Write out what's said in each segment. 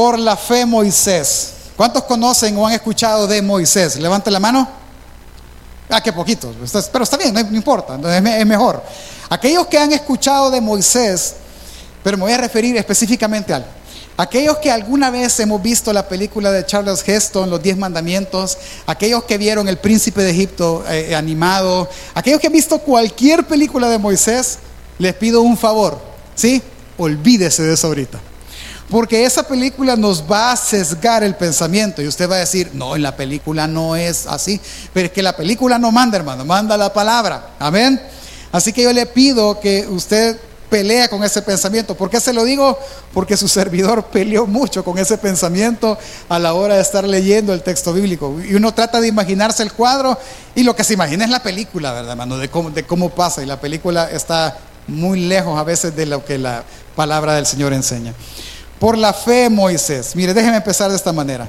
Por la fe Moisés. ¿Cuántos conocen o han escuchado de Moisés? Levante la mano. Ah, qué poquito. Pero está bien, no importa. Es mejor. Aquellos que han escuchado de Moisés, pero me voy a referir específicamente a algo. Aquellos que alguna vez hemos visto la película de Charles Heston, Los Diez Mandamientos, aquellos que vieron El Príncipe de Egipto eh, animado, aquellos que han visto cualquier película de Moisés, les pido un favor, ¿sí? Olvídese de eso ahorita. Porque esa película nos va a sesgar el pensamiento y usted va a decir, no, en la película no es así, pero es que la película no manda, hermano, manda la palabra. Amén. Así que yo le pido que usted pelea con ese pensamiento. ¿Por qué se lo digo? Porque su servidor peleó mucho con ese pensamiento a la hora de estar leyendo el texto bíblico. Y uno trata de imaginarse el cuadro y lo que se imagina es la película, ¿verdad, hermano? De cómo, de cómo pasa. Y la película está muy lejos a veces de lo que la palabra del Señor enseña. Por la fe, Moisés. Mire, déjeme empezar de esta manera.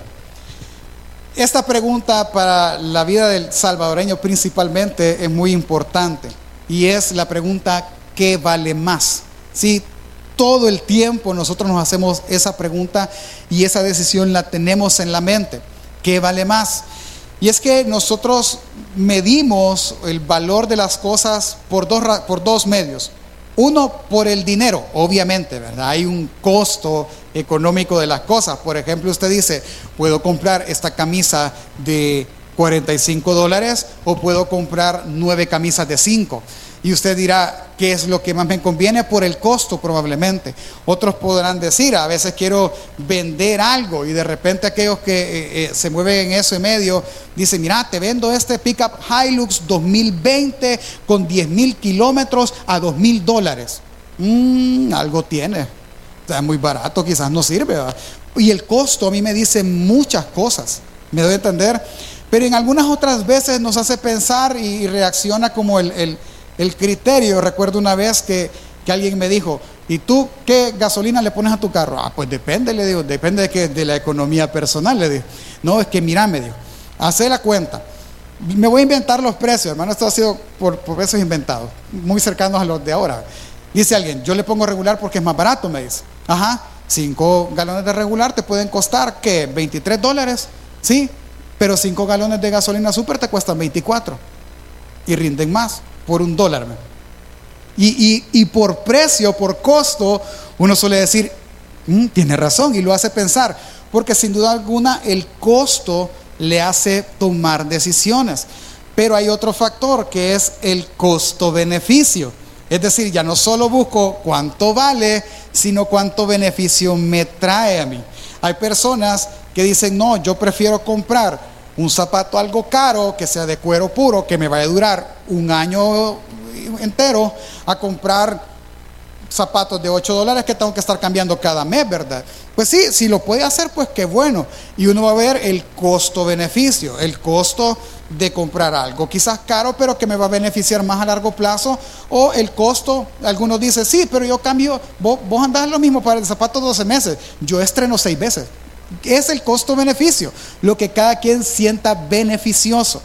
Esta pregunta para la vida del salvadoreño principalmente es muy importante y es la pregunta ¿qué vale más? Sí, todo el tiempo nosotros nos hacemos esa pregunta y esa decisión la tenemos en la mente. ¿Qué vale más? Y es que nosotros medimos el valor de las cosas por dos, por dos medios. Uno, por el dinero, obviamente, ¿verdad? Hay un costo económico de las cosas. Por ejemplo, usted dice, puedo comprar esta camisa de 45 dólares o puedo comprar nueve camisas de 5. Y usted dirá, ¿qué es lo que más me conviene? Por el costo probablemente. Otros podrán decir, a veces quiero vender algo y de repente aquellos que eh, eh, se mueven en eso en medio dicen, mira, te vendo este pickup Hilux 2020 con 10 mil kilómetros a 2 mil dólares. Mm, algo tiene. Está muy barato, quizás no sirve. Y el costo a mí me dice muchas cosas. ¿Me doy a entender? Pero en algunas otras veces nos hace pensar y reacciona como el criterio. Recuerdo una vez que, alguien me dijo, ¿y tú qué gasolina le pones a tu carro? Ah, pues depende, le digo, depende de, que, de la economía personal, le digo. No, es que mira, me dijo, hace la cuenta. Me voy a inventar los precios, hermano, esto ha sido por, por precios inventados, muy cercanos a los de ahora. Dice alguien, yo le pongo regular porque es más barato, me dice. Ajá, cinco galones de regular te pueden costar, ¿qué? 23 dólares, ¿sí? Pero cinco galones de gasolina super te cuestan 24 y rinden más por un dólar. Y, por precio, por costo, uno suele decir, mm, tiene razón y lo hace pensar, porque sin duda alguna el costo le hace tomar decisiones. Pero hay otro factor que es el costo-beneficio. Es decir, ya no solo busco cuánto vale, sino cuánto beneficio me trae a mí. Hay personas que dicen, no, yo prefiero comprar un zapato algo caro, que sea de cuero puro, que me vaya a durar un año entero, a comprar zapatos de 8 dólares que tengo que estar cambiando cada mes, ¿verdad? Pues sí, si lo puede hacer, pues qué bueno. Y uno va a ver el costo-beneficio, el costo de comprar algo, quizás caro, pero que me va a beneficiar más a largo plazo, o el costo, algunos dicen, sí, pero yo cambio, vos, vos andás lo mismo para el zapato 12 meses, yo estreno 6 veces es el costo-beneficio, lo que cada quien sienta beneficioso.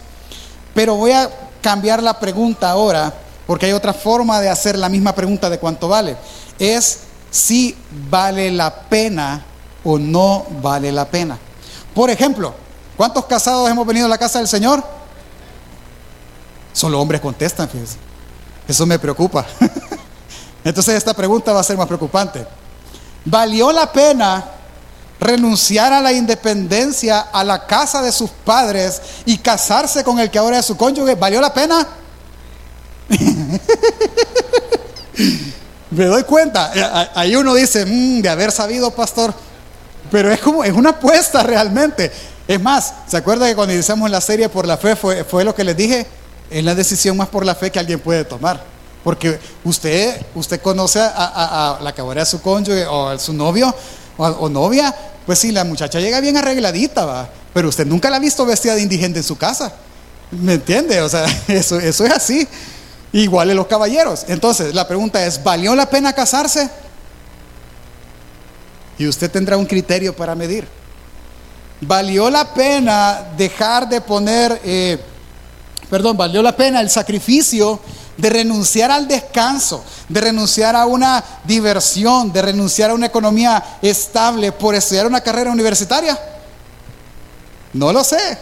Pero voy a cambiar la pregunta ahora, porque hay otra forma de hacer la misma pregunta de cuánto vale. Es si vale la pena o no vale la pena. Por ejemplo, ¿cuántos casados hemos venido a la casa del Señor? Solo hombres contestan, fíjense. Eso me preocupa. Entonces esta pregunta va a ser más preocupante. ¿Valió la pena renunciar a la independencia, a la casa de sus padres y casarse con el que ahora es su cónyuge, ¿valió la pena? Me doy cuenta, eh, ahí uno dice, mm, de haber sabido, pastor, pero es como, es una apuesta realmente. Es más, ¿se acuerda que cuando iniciamos la serie por la fe fue, fue lo que les dije? Es la decisión más por la fe que alguien puede tomar. Porque usted, usted conoce a, la que ahora es su cónyuge o a su novio, o, novia, pues sí, la muchacha llega bien arregladita, va, pero usted nunca la ha visto vestida de indigente en su casa. ¿Me entiende? O sea, eso, eso es así. Igual en los caballeros. Entonces, la pregunta es, ¿valió la pena casarse? Y usted tendrá un criterio para medir. ¿Valió la pena dejar de poner, eh, perdón, valió la pena el sacrificio de renunciar al descanso, de renunciar a una diversión, de renunciar a una economía estable por estudiar una carrera universitaria? No lo sé.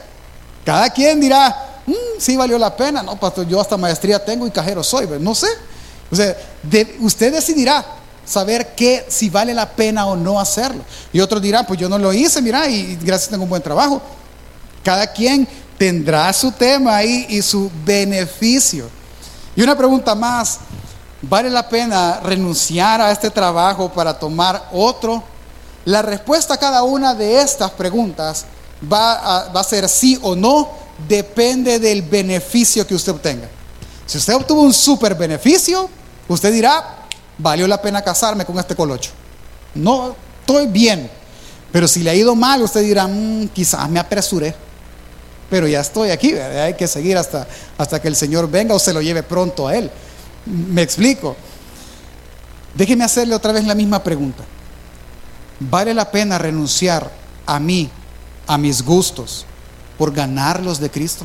Cada quien dirá, mm, sí valió la pena. No, pastor, yo hasta maestría tengo y cajero soy. No sé. O sea, usted decidirá saber que si vale la pena o no hacerlo. Y otros dirán, pues yo no lo hice, mira, y gracias tengo un buen trabajo. Cada quien tendrá su tema ahí y su beneficio. Y una pregunta más, ¿vale la pena renunciar a este trabajo para tomar otro? La respuesta a cada una de estas preguntas va a, ser sí o no, depende del beneficio que usted obtenga. Si usted obtuvo un super beneficio, usted dirá, valió la pena casarme con este colocho. No, estoy bien. Pero si le ha ido mal, usted dirá, mm, quizás me apresuré. Pero ya estoy aquí, hay que seguir hasta, hasta que el Señor venga o se lo lleve pronto a Él. Me explico. Déjeme hacerle otra vez la misma pregunta. ¿Vale la pena renunciar a mí, a mis gustos, por ganarlos de Cristo?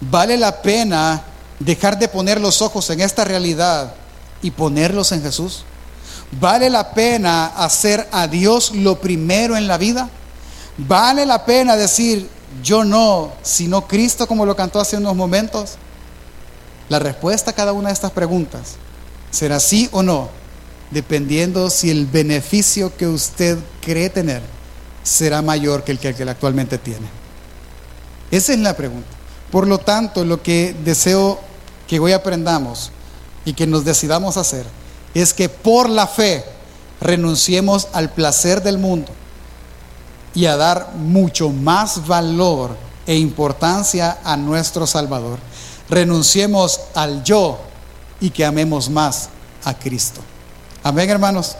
¿Vale la pena dejar de poner los ojos en esta realidad y ponerlos en Jesús? ¿Vale la pena hacer a Dios lo primero en la vida? ¿Vale la pena decir, yo no, sino Cristo como lo cantó hace unos momentos? La respuesta a cada una de estas preguntas será sí o no, dependiendo si el beneficio que usted cree tener será mayor que el que, actualmente tiene. Esa es la pregunta. Por lo tanto, lo que deseo que hoy aprendamos y que nos decidamos hacer es que por la fe renunciemos al placer del mundo y a dar mucho más valor e importancia a nuestro Salvador. Renunciemos al yo y que amemos más a Cristo. Amén, hermanos.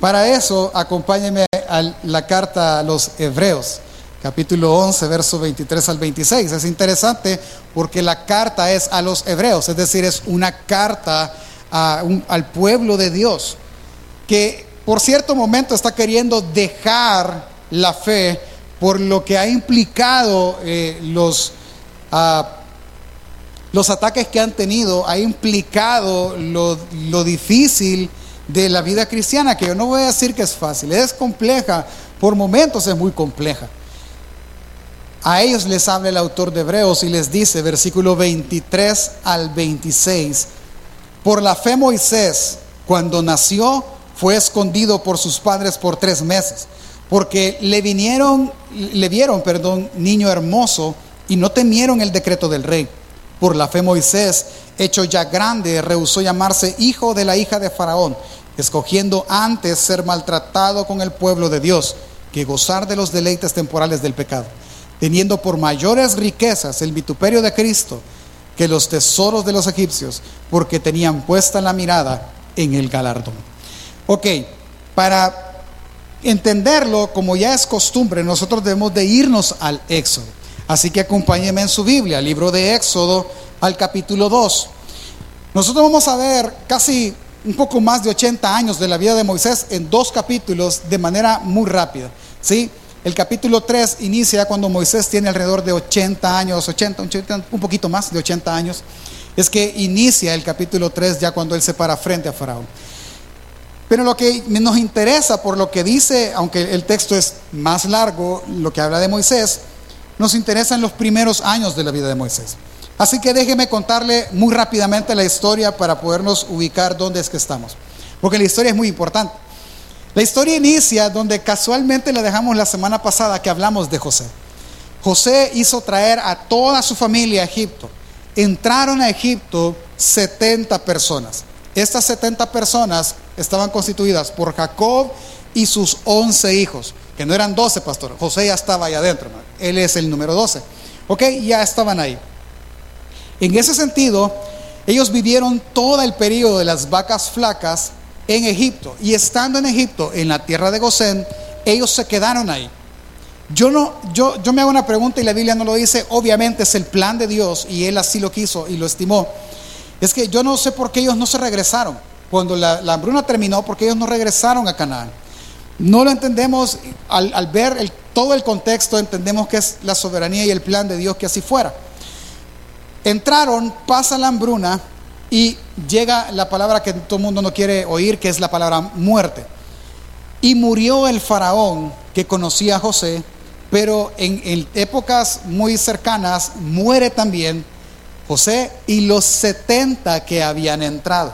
Para eso, acompáñenme a la carta a los Hebreos, capítulo 11, verso 23 al 26. Es interesante porque la carta es a los Hebreos, es decir, es una carta al pueblo de Dios, que por cierto momento está queriendo dejar la fe por lo que ha implicado eh, los, ah, los ataques que han tenido, ha implicado lo, lo difícil de la vida cristiana, que yo no voy a decir que es fácil, es compleja, por momentos es muy compleja. A ellos les habla el autor de Hebreos y les dice, versículo 23 al 26, por la fe Moisés, cuando nació, fue escondido por sus padres por tres meses porque le vinieron, le vieron, perdón, niño hermoso y no temieron el decreto del rey. Por la fe Moisés, hecho ya grande, rehusó llamarse hijo de la hija de Faraón, escogiendo antes ser maltratado con el pueblo de Dios que gozar de los deleites temporales del pecado, teniendo por mayores riquezas el vituperio de Cristo que los tesoros de los egipcios, porque tenían puesta la mirada en el galardón. Ok, para entenderlo, como ya es costumbre, nosotros debemos de irnos al Éxodo. Así que acompáñenme en su Biblia, libro de Éxodo, al capítulo 2. Nosotros vamos a ver casi un poco más de 80 años de la vida de Moisés en dos capítulos de manera muy rápida. ¿sí? El capítulo 3 inicia cuando Moisés tiene alrededor de 80 años, 80, un poquito más de 80 años. Es que inicia el capítulo 3 ya cuando él se para frente a Faraón. Pero lo que nos interesa por lo que dice, aunque el texto es más largo, lo que habla de Moisés, nos interesa en los primeros años de la vida de Moisés. Así que déjeme contarle muy rápidamente la historia para podernos ubicar dónde es que estamos. Porque la historia es muy importante. La historia inicia donde casualmente la dejamos la semana pasada que hablamos de José. José hizo traer a toda su familia a Egipto. Entraron a Egipto 70 personas. Estas 70 personas estaban constituidas por Jacob y sus 11 hijos, que no eran 12, pastor. José ya estaba ahí adentro, él es el número 12. Ok, ya estaban ahí. En ese sentido, ellos vivieron todo el periodo de las vacas flacas en Egipto. Y estando en Egipto, en la tierra de Gosén, ellos se quedaron ahí. Yo, no, yo, yo me hago una pregunta y la Biblia no lo dice. Obviamente es el plan de Dios y Él así lo quiso y lo estimó. Es que yo no sé por qué ellos no se regresaron. Cuando la, hambruna terminó, porque ellos no regresaron a Canaán. No lo entendemos, al, ver todo el contexto, entendemos que es la soberanía y el plan de Dios que así fuera. Entraron, pasa la hambruna, y llega la palabra que todo el mundo no quiere oír, que es la palabra muerte. Y murió el faraón que conocía a José, pero en, épocas muy cercanas muere también José y los 70 que habían entrado.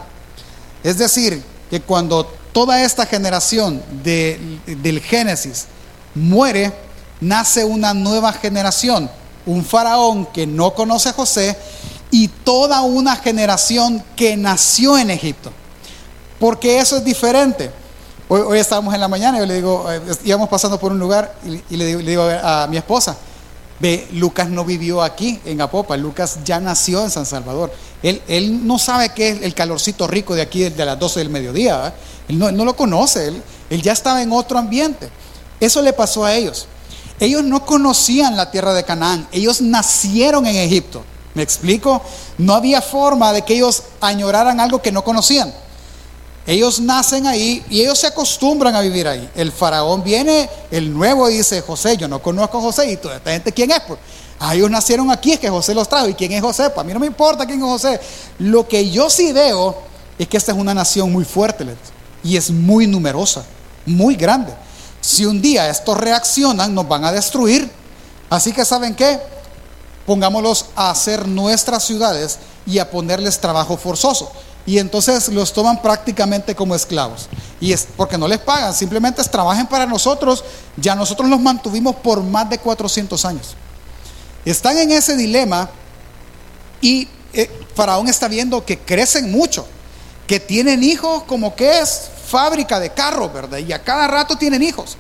Es decir, que cuando toda esta generación del Génesis muere, nace una nueva generación, un faraón que no conoce a José y toda una generación que nació en Egipto. Porque eso es diferente. Hoy, estábamos en la mañana y yo le digo, eh, íbamos pasando por un lugar y, le, digo, a mi esposa, ve, Lucas no vivió aquí en Apopa, Lucas ya nació en San Salvador. Él, él no sabe qué es el calorcito rico de aquí de las 12 del mediodía, él no, no, lo conoce, él, él ya estaba en otro ambiente. Eso le pasó a ellos. Ellos no conocían la tierra de Canaán, ellos nacieron en Egipto. ¿Me explico? No había forma de que ellos añoraran algo que no conocían. Ellos nacen ahí y ellos se acostumbran a vivir ahí. El faraón viene, el nuevo dice, José, yo no conozco a José y toda esta gente, ¿quién es? Pues, ah, ellos nacieron aquí, es que José los trajo. ¿Y quién es José? Pues a mí no me importa quién es José. Lo que yo sí veo es que esta es una nación muy fuerte y es muy numerosa, muy grande. Si un día estos reaccionan, nos van a destruir. Así que, ¿saben qué? pongámoslos a hacer nuestras ciudades y a ponerles trabajo forzoso. Y entonces los toman prácticamente como esclavos. Y es porque no les pagan, simplemente trabajen para nosotros. Ya nosotros los mantuvimos por más de 400 años. Están en ese dilema y eh, Faraón está viendo que crecen mucho, que tienen hijos como que es fábrica de carros, ¿verdad? Y a cada rato tienen hijos.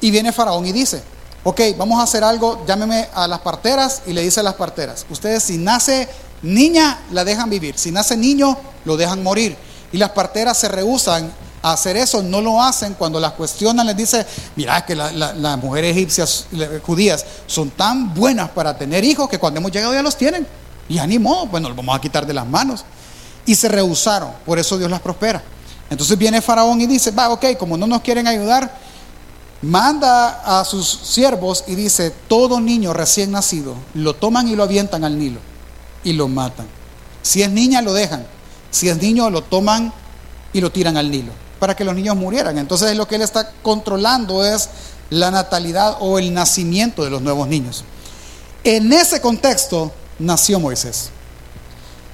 Y viene Faraón y dice, ok, vamos a hacer algo, llámeme a las parteras y le dice a las parteras, ustedes si nace niña, la dejan vivir, si nace niño, lo dejan morir. Y las parteras se rehusan a hacer eso, no lo hacen cuando las cuestionan, les dice, mira que las mujeres egipcias, judías, son tan buenas para tener hijos que cuando hemos llegado ya los tienen. Y animó, bueno, los vamos a quitar de las manos. Y se rehusaron, por eso Dios las prospera. Entonces viene Faraón y dice, va, ok, como no nos quieren ayudar, manda a sus siervos y dice, todo niño recién nacido, lo toman y lo avientan al Nilo y lo matan. Si es niña, lo dejan. Si es niño, lo toman y lo tiran al Nilo, para que los niños murieran. Entonces lo que él está controlando es la natalidad o el nacimiento de los nuevos niños. En ese contexto nació Moisés.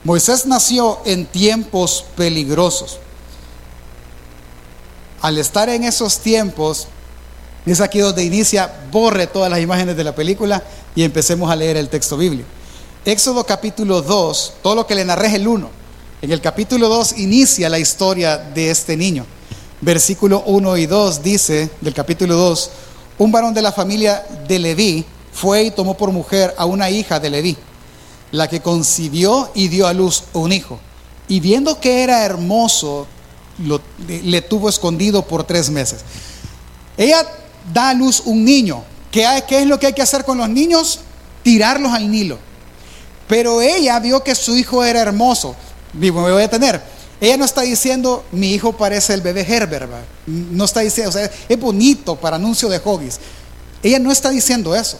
Moisés nació en tiempos peligrosos. Al estar en esos tiempos, es aquí donde inicia, borre todas las imágenes de la película y empecemos a leer el texto bíblico. Éxodo capítulo 2, todo lo que le narré es el 1. En el capítulo 2 inicia la historia de este niño. Versículo 1 y 2 dice, del capítulo 2, un varón de la familia de Leví fue y tomó por mujer a una hija de Leví, la que concibió y dio a luz un hijo. Y viendo que era hermoso, le tuvo escondido por tres meses. Ella da a luz un niño. ¿Qué, es lo que hay que hacer con los niños? Tirarlos al Nilo. Pero ella vio que su hijo era hermoso. Me voy a tener. Ella no está diciendo, mi hijo parece el bebé Herbert. No está diciendo, o sea, es bonito para anuncio de hobbies. Ella no está diciendo eso.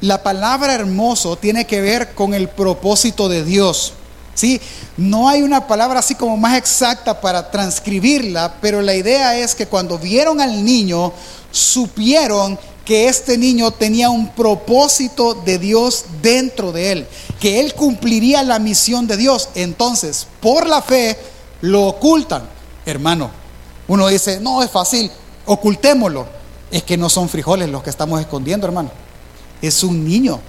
La palabra hermoso tiene que ver con el propósito de Dios. ¿sí? No hay una palabra así como más exacta para transcribirla, pero la idea es que cuando vieron al niño, supieron que este niño tenía un propósito de Dios dentro de él, que él cumpliría la misión de Dios. Entonces, por la fe, lo ocultan. Hermano, uno dice, no, es fácil, ocultémoslo. Es que no son frijoles los que estamos escondiendo, hermano. Es un niño.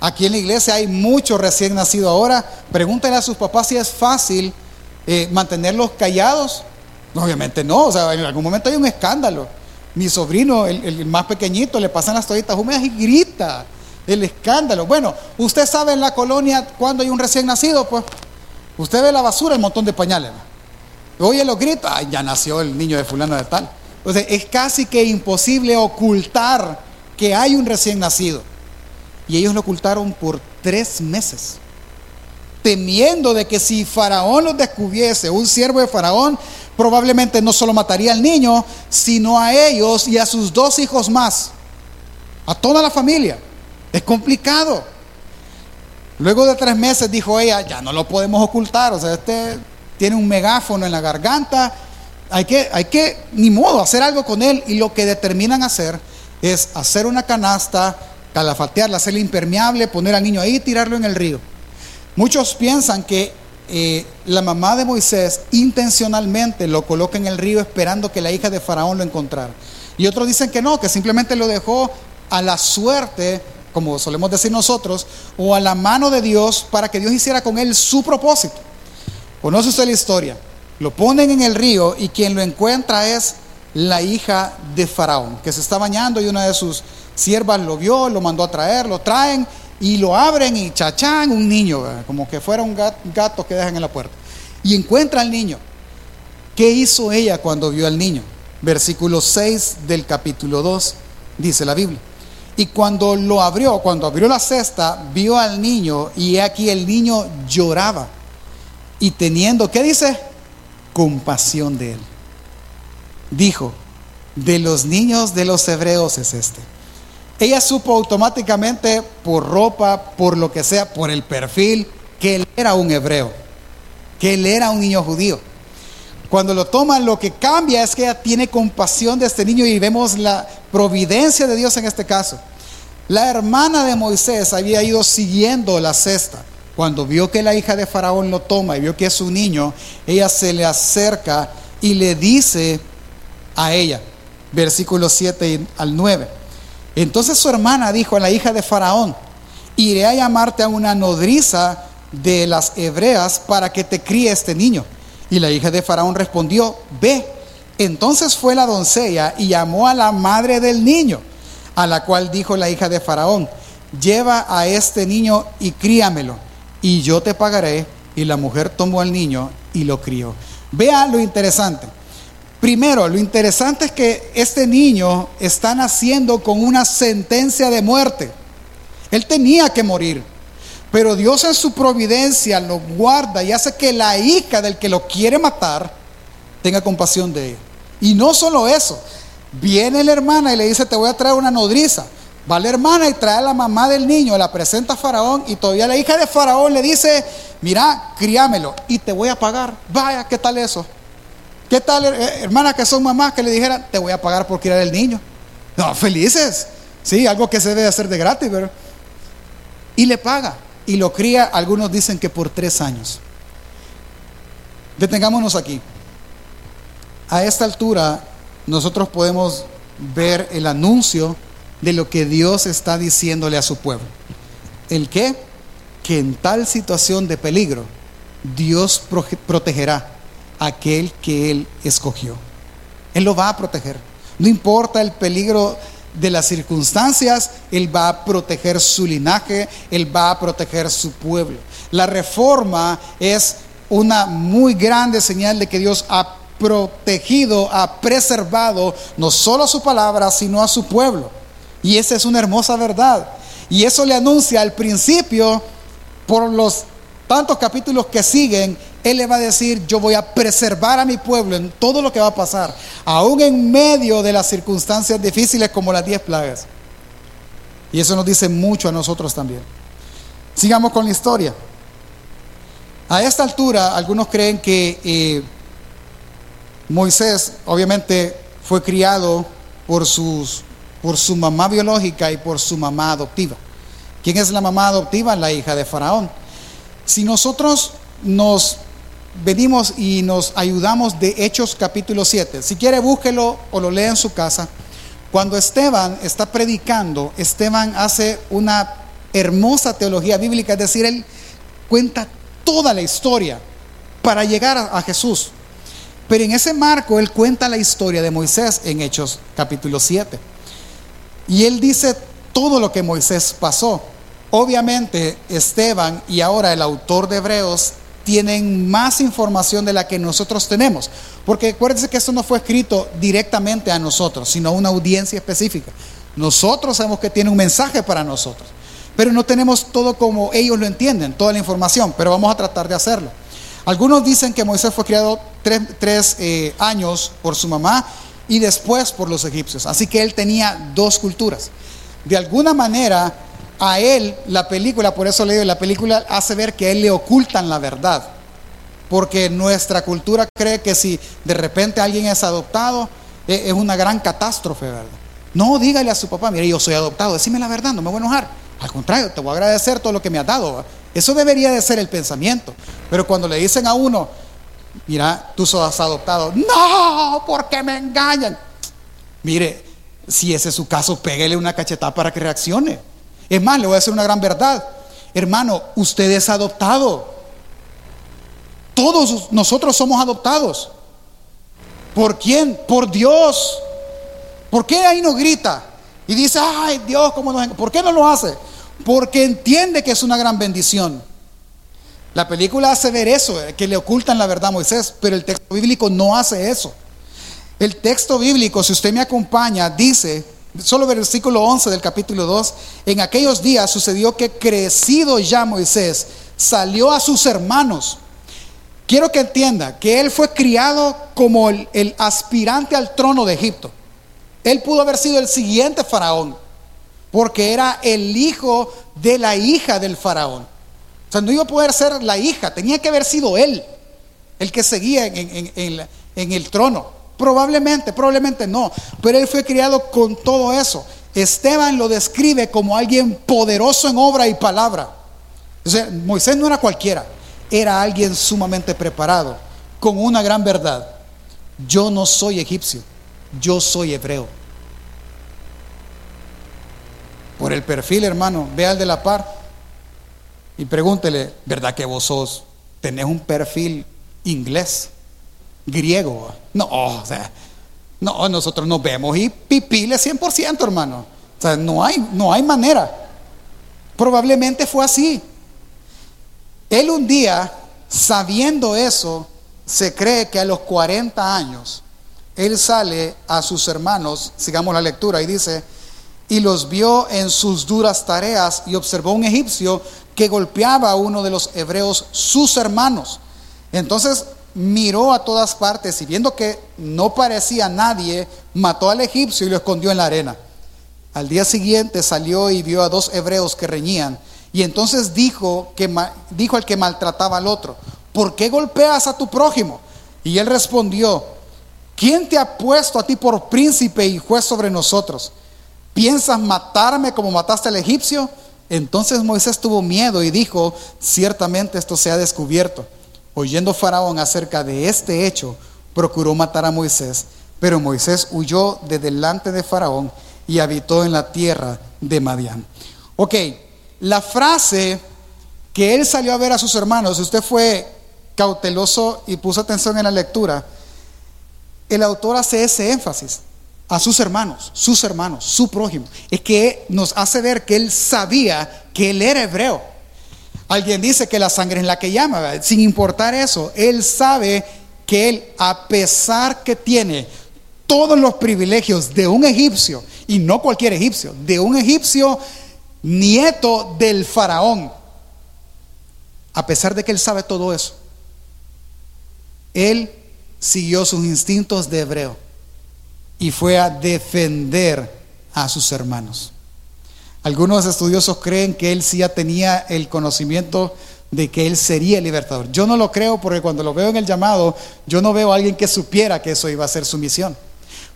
Aquí en la iglesia hay muchos recién nacidos ahora. Pregúntenle a sus papás si es fácil eh, mantenerlos callados Obviamente no, o sea, en algún momento hay un escándalo. Mi sobrino, el, más pequeñito, le pasan las toallitas húmedas y grita el escándalo. Bueno, usted sabe en la colonia cuando hay un recién nacido, pues usted ve la basura, el montón de pañales. Oye los gritos, ay, ya nació el niño de fulano de tal. Sea, es casi que imposible ocultar que hay un recién nacido. Y ellos lo ocultaron por tres meses temiendo de que si Faraón los descubriese, un siervo de Faraón, probablemente no solo mataría al niño, sino a ellos y a sus dos hijos más, a toda la familia. Es complicado. Luego de tres meses dijo ella, ya no lo podemos ocultar, o sea, este tiene un megáfono en la garganta, hay que, hay que, ni modo, hacer algo con él. Y lo que determinan hacer es hacer una canasta, calafatearla, hacerla impermeable, poner al niño ahí y tirarlo en el río. Muchos piensan que eh, la mamá de Moisés intencionalmente lo coloca en el río esperando que la hija de Faraón lo encontrara. Y otros dicen que no, que simplemente lo dejó a la suerte, como solemos decir nosotros, o a la mano de Dios para que Dios hiciera con él su propósito. Conoce usted la historia. Lo ponen en el río y quien lo encuentra es la hija de Faraón, que se está bañando y una de sus siervas lo vio, lo mandó a traer, lo traen y lo abren y chachán, un niño, como que fuera un gato, que dejan en la puerta. Y encuentra al niño. ¿Qué hizo ella cuando vio al niño? Versículo 6 del capítulo 2, dice la Biblia. Y cuando lo abrió, cuando abrió la cesta, vio al niño y aquí el niño lloraba. Y teniendo, ¿qué dice? Compasión de él. Dijo, de los niños de los hebreos es este ella supo automáticamente por ropa, por lo que sea, por el perfil, que él era un hebreo, que él era un niño judío. Cuando lo toman, lo que cambia es que ella tiene compasión de este niño y vemos la providencia de Dios en este caso. La hermana de Moisés había ido siguiendo la cesta. Cuando vio que la hija de Faraón lo toma y vio que es un niño, ella se le acerca y le dice a ella, versículos 7 al 9, entonces su hermana dijo a la hija de Faraón, iré a llamarte a una nodriza de las hebreas para que te críe este niño. Y la hija de Faraón respondió, ve. Entonces fue la doncella y llamó a la madre del niño, a la cual dijo la hija de Faraón, lleva a este niño y críamelo, y yo te pagaré. Y la mujer tomó al niño y lo crió. Vea lo interesante. Primero, lo interesante es que este niño está naciendo con una sentencia de muerte. Él tenía que morir. Pero Dios en su providencia lo guarda y hace que la hija del que lo quiere matar tenga compasión de él. Y no solo eso, viene la hermana y le dice, te voy a traer una nodriza. Va la hermana y trae a la mamá del niño, la presenta a Faraón y todavía la hija de Faraón le dice, mira, criámelo y te voy a pagar. Vaya, ¿qué tal eso? ¿Qué tal, eh, hermanas que son mamás que le dijeran, te voy a pagar por criar el niño? No, felices. Sí, algo que se debe hacer de gratis, ¿verdad? Y le paga. Y lo cría, algunos dicen que por tres años. Detengámonos aquí. A esta altura, nosotros podemos ver el anuncio de lo que Dios está diciéndole a su pueblo. ¿El qué? Que en tal situación de peligro, Dios protegerá aquel que Él escogió. Él lo va a proteger. No importa el peligro de las circunstancias, Él va a proteger su linaje, Él va a proteger su pueblo. La reforma es una muy grande señal de que Dios ha protegido, ha preservado no solo a su palabra, sino a su pueblo. Y esa es una hermosa verdad. Y eso le anuncia al principio, por los tantos capítulos que siguen, él le va a decir, yo voy a preservar a mi pueblo en todo lo que va a pasar, aún en medio de las circunstancias difíciles como las diez plagas. Y eso nos dice mucho a nosotros también. Sigamos con la historia. A esta altura, algunos creen que eh, Moisés obviamente fue criado por, sus, por su mamá biológica y por su mamá adoptiva. ¿Quién es la mamá adoptiva? La hija de Faraón. Si nosotros nos venimos y nos ayudamos de Hechos capítulo 7. Si quiere, búsquelo o lo lea en su casa. Cuando Esteban está predicando, Esteban hace una hermosa teología bíblica, es decir, él cuenta toda la historia para llegar a, Jesús. Pero en ese marco él cuenta la historia de Moisés en Hechos capítulo 7. Y él dice todo lo que Moisés pasó. Obviamente Esteban y ahora el autor de Hebreos tienen más información de la que nosotros tenemos. Porque acuérdense que esto no fue escrito directamente a nosotros, sino a una audiencia específica. Nosotros sabemos que tiene un mensaje para nosotros, pero no tenemos todo como ellos lo entienden, toda la información, pero vamos a tratar de hacerlo. Algunos dicen que Moisés fue criado tres, eh, años por su mamá y después por los egipcios, así que él tenía dos culturas. De alguna manera, a él la película, por eso le digo, la película hace ver que a él le ocultan la verdad. Porque nuestra cultura cree que si de repente alguien es adoptado, e, es una gran catástrofe, ¿verdad? No, dígale a su papá, mire, yo soy adoptado, decime la verdad, no me voy a enojar. Al contrario, te voy a agradecer todo lo que me has dado. Eso debería de ser el pensamiento. Pero cuando le dicen a uno, mira, tú sos adoptado, no, porque me engañan. Mire, si ese es su caso, pégale una cachetada para que reaccione. Es más, le voy a decir una gran verdad. Hermano, usted es adoptado. Todos nosotros somos adoptados. ¿Por quién? Por Dios. ¿Por qué ahí no grita? Y dice, ay Dios, ¿cómo nos... ¿por qué no lo hace? Porque entiende que es una gran bendición. La película hace ver eso, eh, que le ocultan la verdad a Moisés, pero el texto bíblico no hace eso. El texto bíblico, si usted me acompaña, dice, solo versículo 11 del capítulo 2, en aquellos días sucedió que crecido ya Moisés salió a sus hermanos. Quiero que entienda que él fue criado como el, el aspirante al trono de Egipto. Él pudo haber sido el siguiente faraón, porque era el hijo de la hija del faraón. O sea, no iba a poder ser la hija, tenía que haber sido él el que seguía en, el trono. Probablemente, probablemente no, pero él fue criado con todo eso. Esteban lo describe como alguien poderoso en obra y palabra. O sea, Moisés no era cualquiera, era alguien sumamente preparado, con una gran verdad. Yo no soy egipcio, yo soy hebreo. Por el perfil, hermano, ve al de la par y pregúntele, ¿verdad que vos sos, tenés un perfil inglés, griego? No, o sea, no, nosotros nos vemos y pipile 100%, hermano. O sea, no hay, no hay manera. Probablemente fue así. Él un día, sabiendo eso, se cree que a los 40 años, él sale a sus hermanos, sigamos la lectura, y dice, y los vio en sus duras tareas y observó un egipcio que golpeaba a uno de los hebreos, sus hermanos. Entonces miró a todas partes y viendo que no parecía nadie, mató al egipcio y lo escondió en la arena. Al día siguiente salió y vio a dos hebreos que reñían. Y entonces dijo, que, dijo al que maltrataba al otro, ¿por qué golpeas a tu prójimo? Y él respondió, ¿quién te ha puesto a ti por príncipe y juez sobre nosotros? ¿Piensas matarme como mataste al egipcio? Entonces Moisés tuvo miedo y dijo, ciertamente esto se ha descubierto. Oyendo Faraón acerca de este hecho, procuró matar a Moisés, pero Moisés huyó de delante de Faraón y habitó en la tierra de Madián. Ok, la frase que él salió a ver a sus hermanos, usted fue cauteloso y puso atención en la lectura, el autor hace ese énfasis a sus hermanos, sus hermanos, su prójimo. Es que nos hace ver que él sabía que él era hebreo. Alguien dice que la sangre es la que llama, sin importar eso, él sabe que él, a pesar que tiene todos los privilegios de un egipcio, y no cualquier egipcio, de un egipcio nieto del faraón, a pesar de que él sabe todo eso, él siguió sus instintos de hebreo y fue a defender a sus hermanos. Algunos estudiosos creen que él sí ya tenía el conocimiento de que él sería el libertador. Yo no lo creo porque cuando lo veo en el llamado, yo no veo a alguien que supiera que eso iba a ser su misión.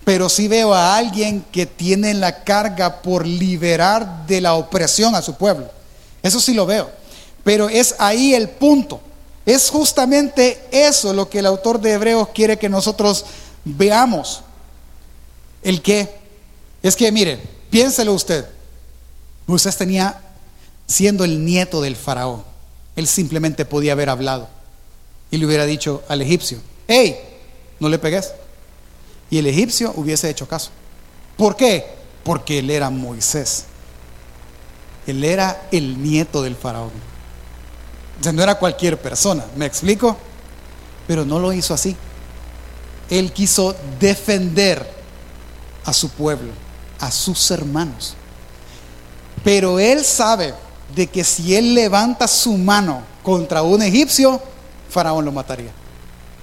Pero sí veo a alguien que tiene la carga por liberar de la opresión a su pueblo. Eso sí lo veo. Pero es ahí el punto. Es justamente eso lo que el autor de Hebreos quiere que nosotros veamos. ¿El qué? Es que, mire, piénselo usted. Moisés tenía, siendo el nieto del faraón, él simplemente podía haber hablado y le hubiera dicho al egipcio, hey, no le pegues. Y el egipcio hubiese hecho caso. ¿Por qué? Porque él era Moisés. Él era el nieto del faraón. O no era cualquier persona, ¿me explico? Pero no lo hizo así. Él quiso defender a su pueblo, a sus hermanos. Pero él sabe de que si él levanta su mano contra un egipcio, Faraón lo mataría.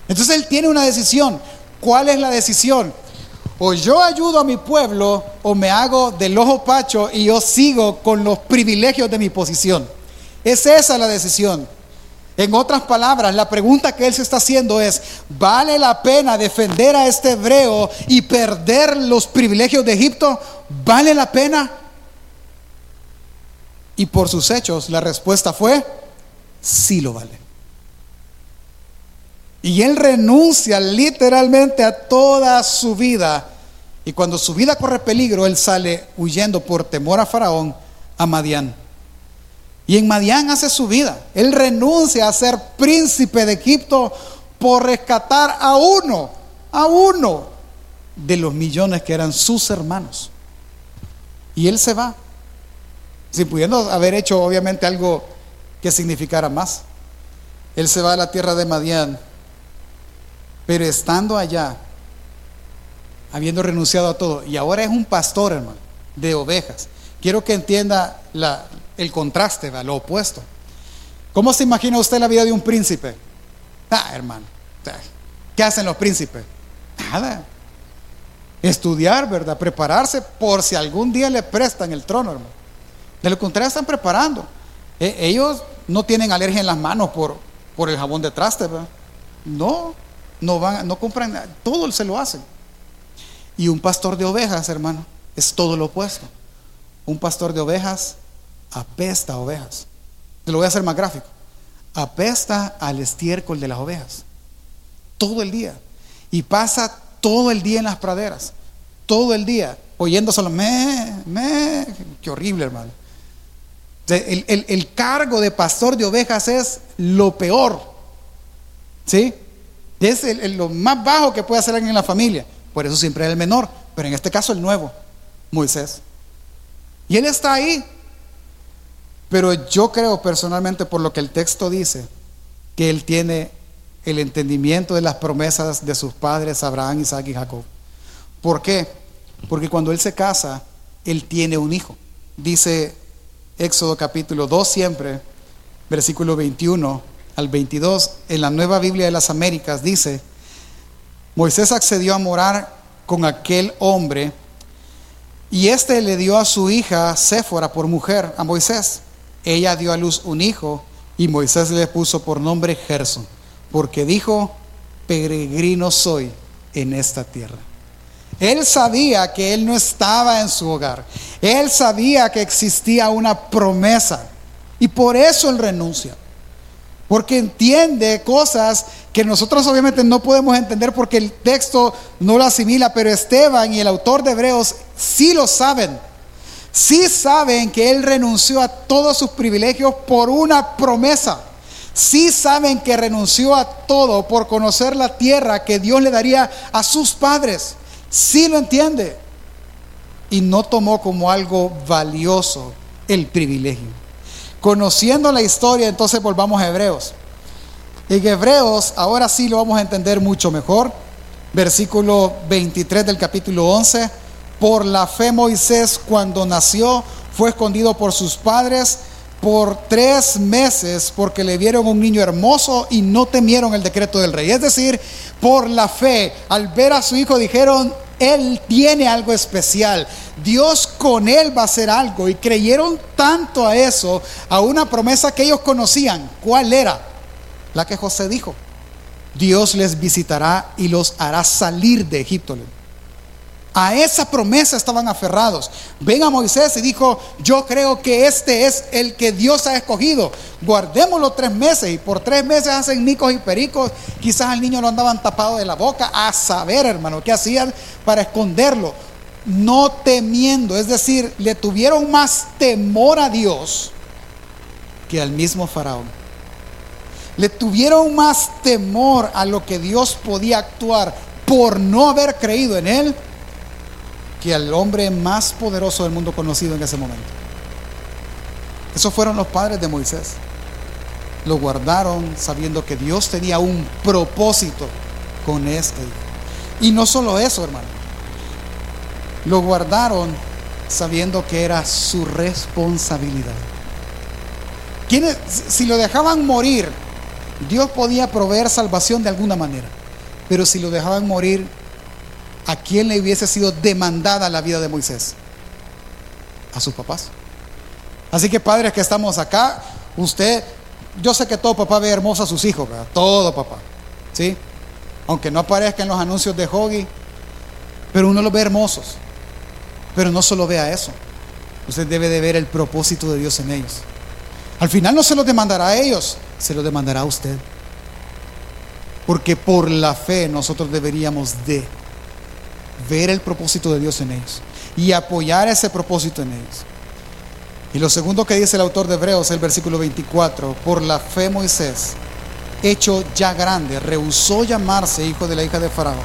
Entonces él tiene una decisión. ¿Cuál es la decisión? O yo ayudo a mi pueblo o me hago del ojo pacho y yo sigo con los privilegios de mi posición. Es esa la decisión. En otras palabras, la pregunta que él se está haciendo es, ¿vale la pena defender a este hebreo y perder los privilegios de Egipto? ¿Vale la pena? Y por sus hechos la respuesta fue, sí lo vale. Y él renuncia literalmente a toda su vida. Y cuando su vida corre peligro, él sale huyendo por temor a Faraón a Madián. Y en Madián hace su vida. Él renuncia a ser príncipe de Egipto por rescatar a uno, a uno de los millones que eran sus hermanos. Y él se va, sin pudiendo haber hecho obviamente algo que significara más. Él se va a la tierra de Madián, pero estando allá, habiendo renunciado a todo, y ahora es un pastor, hermano, de ovejas. Quiero que entienda la, el contraste, lo opuesto. ¿Cómo se imagina usted la vida de un príncipe? Ah, hermano, ¿qué hacen los príncipes? Nada. Estudiar, ¿verdad? Prepararse por si algún día le prestan el trono, hermano. De lo contrario, están preparando. E, ellos no tienen alergia en las manos por, por el jabón de traste, ¿verdad? No, no van, no compran nada, todo se lo hacen. Y un pastor de ovejas, hermano, es todo lo opuesto. Un pastor de ovejas apesta a ovejas. Te lo voy a hacer más gráfico. Apesta al estiércol de las ovejas. Todo el día. Y pasa todo el día en las praderas. Todo el día. Oyendo solo me, me. Qué horrible, hermano. El, el cargo de pastor de ovejas es lo peor. ¿Sí? Es lo más bajo que puede hacer alguien en la familia. Por eso siempre es el menor. Pero en este caso el nuevo, Moisés. Y él está ahí pero yo creo personalmente por lo que el texto dice, que él tiene el entendimiento de las promesas de sus padres Abraham, Isaac y Jacob. ¿Por qué? Porque cuando él se casa, él tiene un hijo. Dice Éxodo capítulo 2 siempre, versículo 21 al 22, en la nueva Biblia de las Américas dice, Moisés accedió a morar con aquel hombre y éste le dio a su hija Séfora por mujer a Moisés. Ella dio a luz un hijo y Moisés le puso por nombre Gerson, porque dijo, peregrino soy en esta tierra. Él sabía que él no estaba en su hogar. Él sabía que existía una promesa. Y por eso él renuncia. Porque entiende cosas que nosotros obviamente no podemos entender porque el texto no lo asimila, pero Esteban y el autor de Hebreos sí lo saben sí saben que Él renunció a todos sus privilegios por una promesa. Sí saben que renunció a todo por conocer la tierra que Dios le daría a sus padres. Sí lo entiende. Y no tomó como algo valioso el privilegio. Conociendo la historia, entonces volvamos a Hebreos. En Hebreos, ahora sí lo vamos a entender mucho mejor. Versículo 23 del capítulo 11 por la fe Moisés cuando nació fue escondido por sus padres por tres meses porque le vieron un niño hermoso y no temieron el decreto del rey. Es decir, por la fe, al ver a su hijo dijeron, él tiene algo especial. Dios con él va a hacer algo. Y creyeron tanto a eso, a una promesa que ellos conocían. ¿Cuál era? La que José dijo. Dios les visitará y los hará salir de Egipto. A esa promesa estaban aferrados. Ven a Moisés y dijo, yo creo que este es el que Dios ha escogido. Guardémoslo tres meses y por tres meses hacen micos y pericos. Quizás al niño lo andaban tapado de la boca. A saber, hermano, qué hacían para esconderlo. No temiendo, es decir, le tuvieron más temor a Dios que al mismo faraón. Le tuvieron más temor a lo que Dios podía actuar por no haber creído en él que al hombre más poderoso del mundo conocido en ese momento. Esos fueron los padres de Moisés. Lo guardaron sabiendo que Dios tenía un propósito con este Y no solo eso, hermano. Lo guardaron sabiendo que era su responsabilidad. ¿Quiénes, si lo dejaban morir, Dios podía proveer salvación de alguna manera. Pero si lo dejaban morir, ¿a quién le hubiese sido demandada la vida de Moisés? A sus papás. Así que padres que estamos acá, usted, yo sé que todo papá ve hermoso a sus hijos, ¿verdad? Todo papá, ¿sí? Aunque no aparezca en los anuncios de Hoggy, pero uno los ve hermosos. Pero no solo vea eso, usted debe de ver el propósito de Dios en ellos. Al final no se lo demandará a ellos, se lo demandará a usted. Porque por la fe nosotros deberíamos de ver el propósito de Dios en ellos y apoyar ese propósito en ellos. Y lo segundo que dice el autor de Hebreos, el versículo 24, por la fe Moisés, hecho ya grande, rehusó llamarse hijo de la hija de Faraón,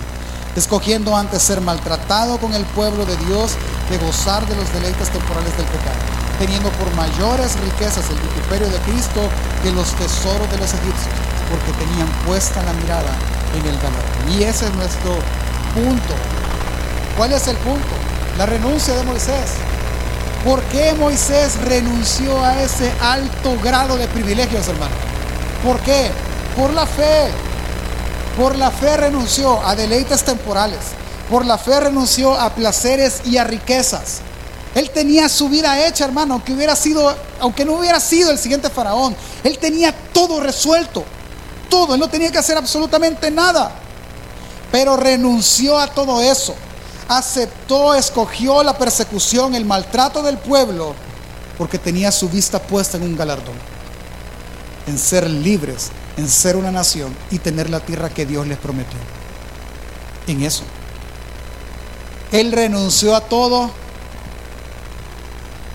escogiendo antes ser maltratado con el pueblo de Dios que gozar de los deleites temporales del pecado, teniendo por mayores riquezas el vituperio de Cristo que los tesoros de los egipcios, porque tenían puesta la mirada en el galardón. Y ese es nuestro punto. ¿Cuál es el punto? La renuncia de Moisés. ¿Por qué Moisés renunció a ese alto grado de privilegios, hermano? ¿Por qué? Por la fe. Por la fe renunció a deleites temporales. Por la fe renunció a placeres y a riquezas. Él tenía su vida hecha, hermano, aunque hubiera sido, aunque no hubiera sido el siguiente faraón. Él tenía todo resuelto. Todo, él no tenía que hacer absolutamente nada. Pero renunció a todo eso aceptó, escogió la persecución, el maltrato del pueblo, porque tenía su vista puesta en un galardón, en ser libres, en ser una nación y tener la tierra que Dios les prometió. En eso. Él renunció a todo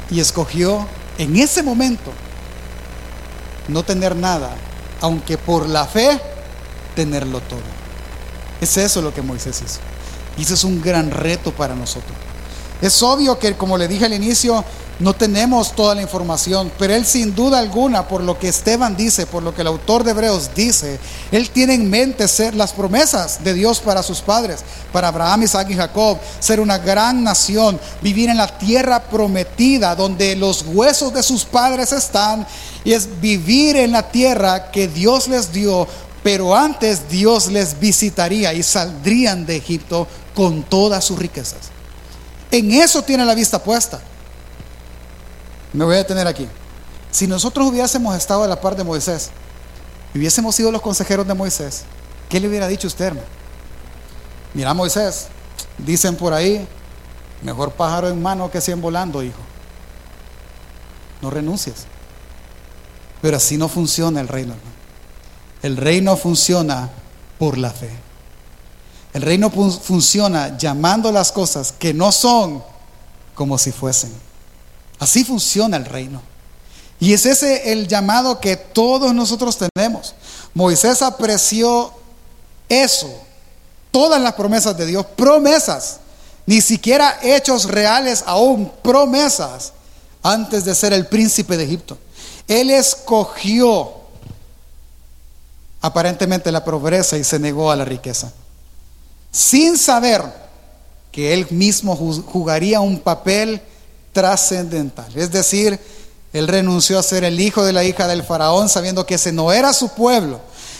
y escogió en ese momento no tener nada, aunque por la fe tenerlo todo. Es eso lo que Moisés hizo. Y eso es un gran reto para nosotros. Es obvio que, como le dije al inicio, no tenemos toda la información, pero él sin duda alguna, por lo que Esteban dice, por lo que el autor de Hebreos dice, él tiene en mente ser las promesas de Dios para sus padres, para Abraham, Isaac y Jacob, ser una gran nación, vivir en la tierra prometida donde los huesos de sus padres están, y es vivir en la tierra que Dios les dio, pero antes Dios les visitaría y saldrían de Egipto con todas sus riquezas. En eso tiene la vista puesta. Me voy a detener aquí. Si nosotros hubiésemos estado a la par de Moisés, hubiésemos sido los consejeros de Moisés, ¿qué le hubiera dicho usted, hermano? Mira, Moisés, dicen por ahí, mejor pájaro en mano que cien volando, hijo. No renuncies. Pero así no funciona el reino, hermano. El reino funciona por la fe. El reino funciona llamando las cosas que no son como si fuesen. Así funciona el reino. Y es ese el llamado que todos nosotros tenemos. Moisés apreció eso, todas las promesas de Dios, promesas, ni siquiera hechos reales aún, promesas, antes de ser el príncipe de Egipto. Él escogió aparentemente la pobreza y se negó a la riqueza sin saber que él mismo jugaría un papel trascendental. Es decir, él renunció a ser el hijo de la hija del faraón sabiendo que ese no era su pueblo.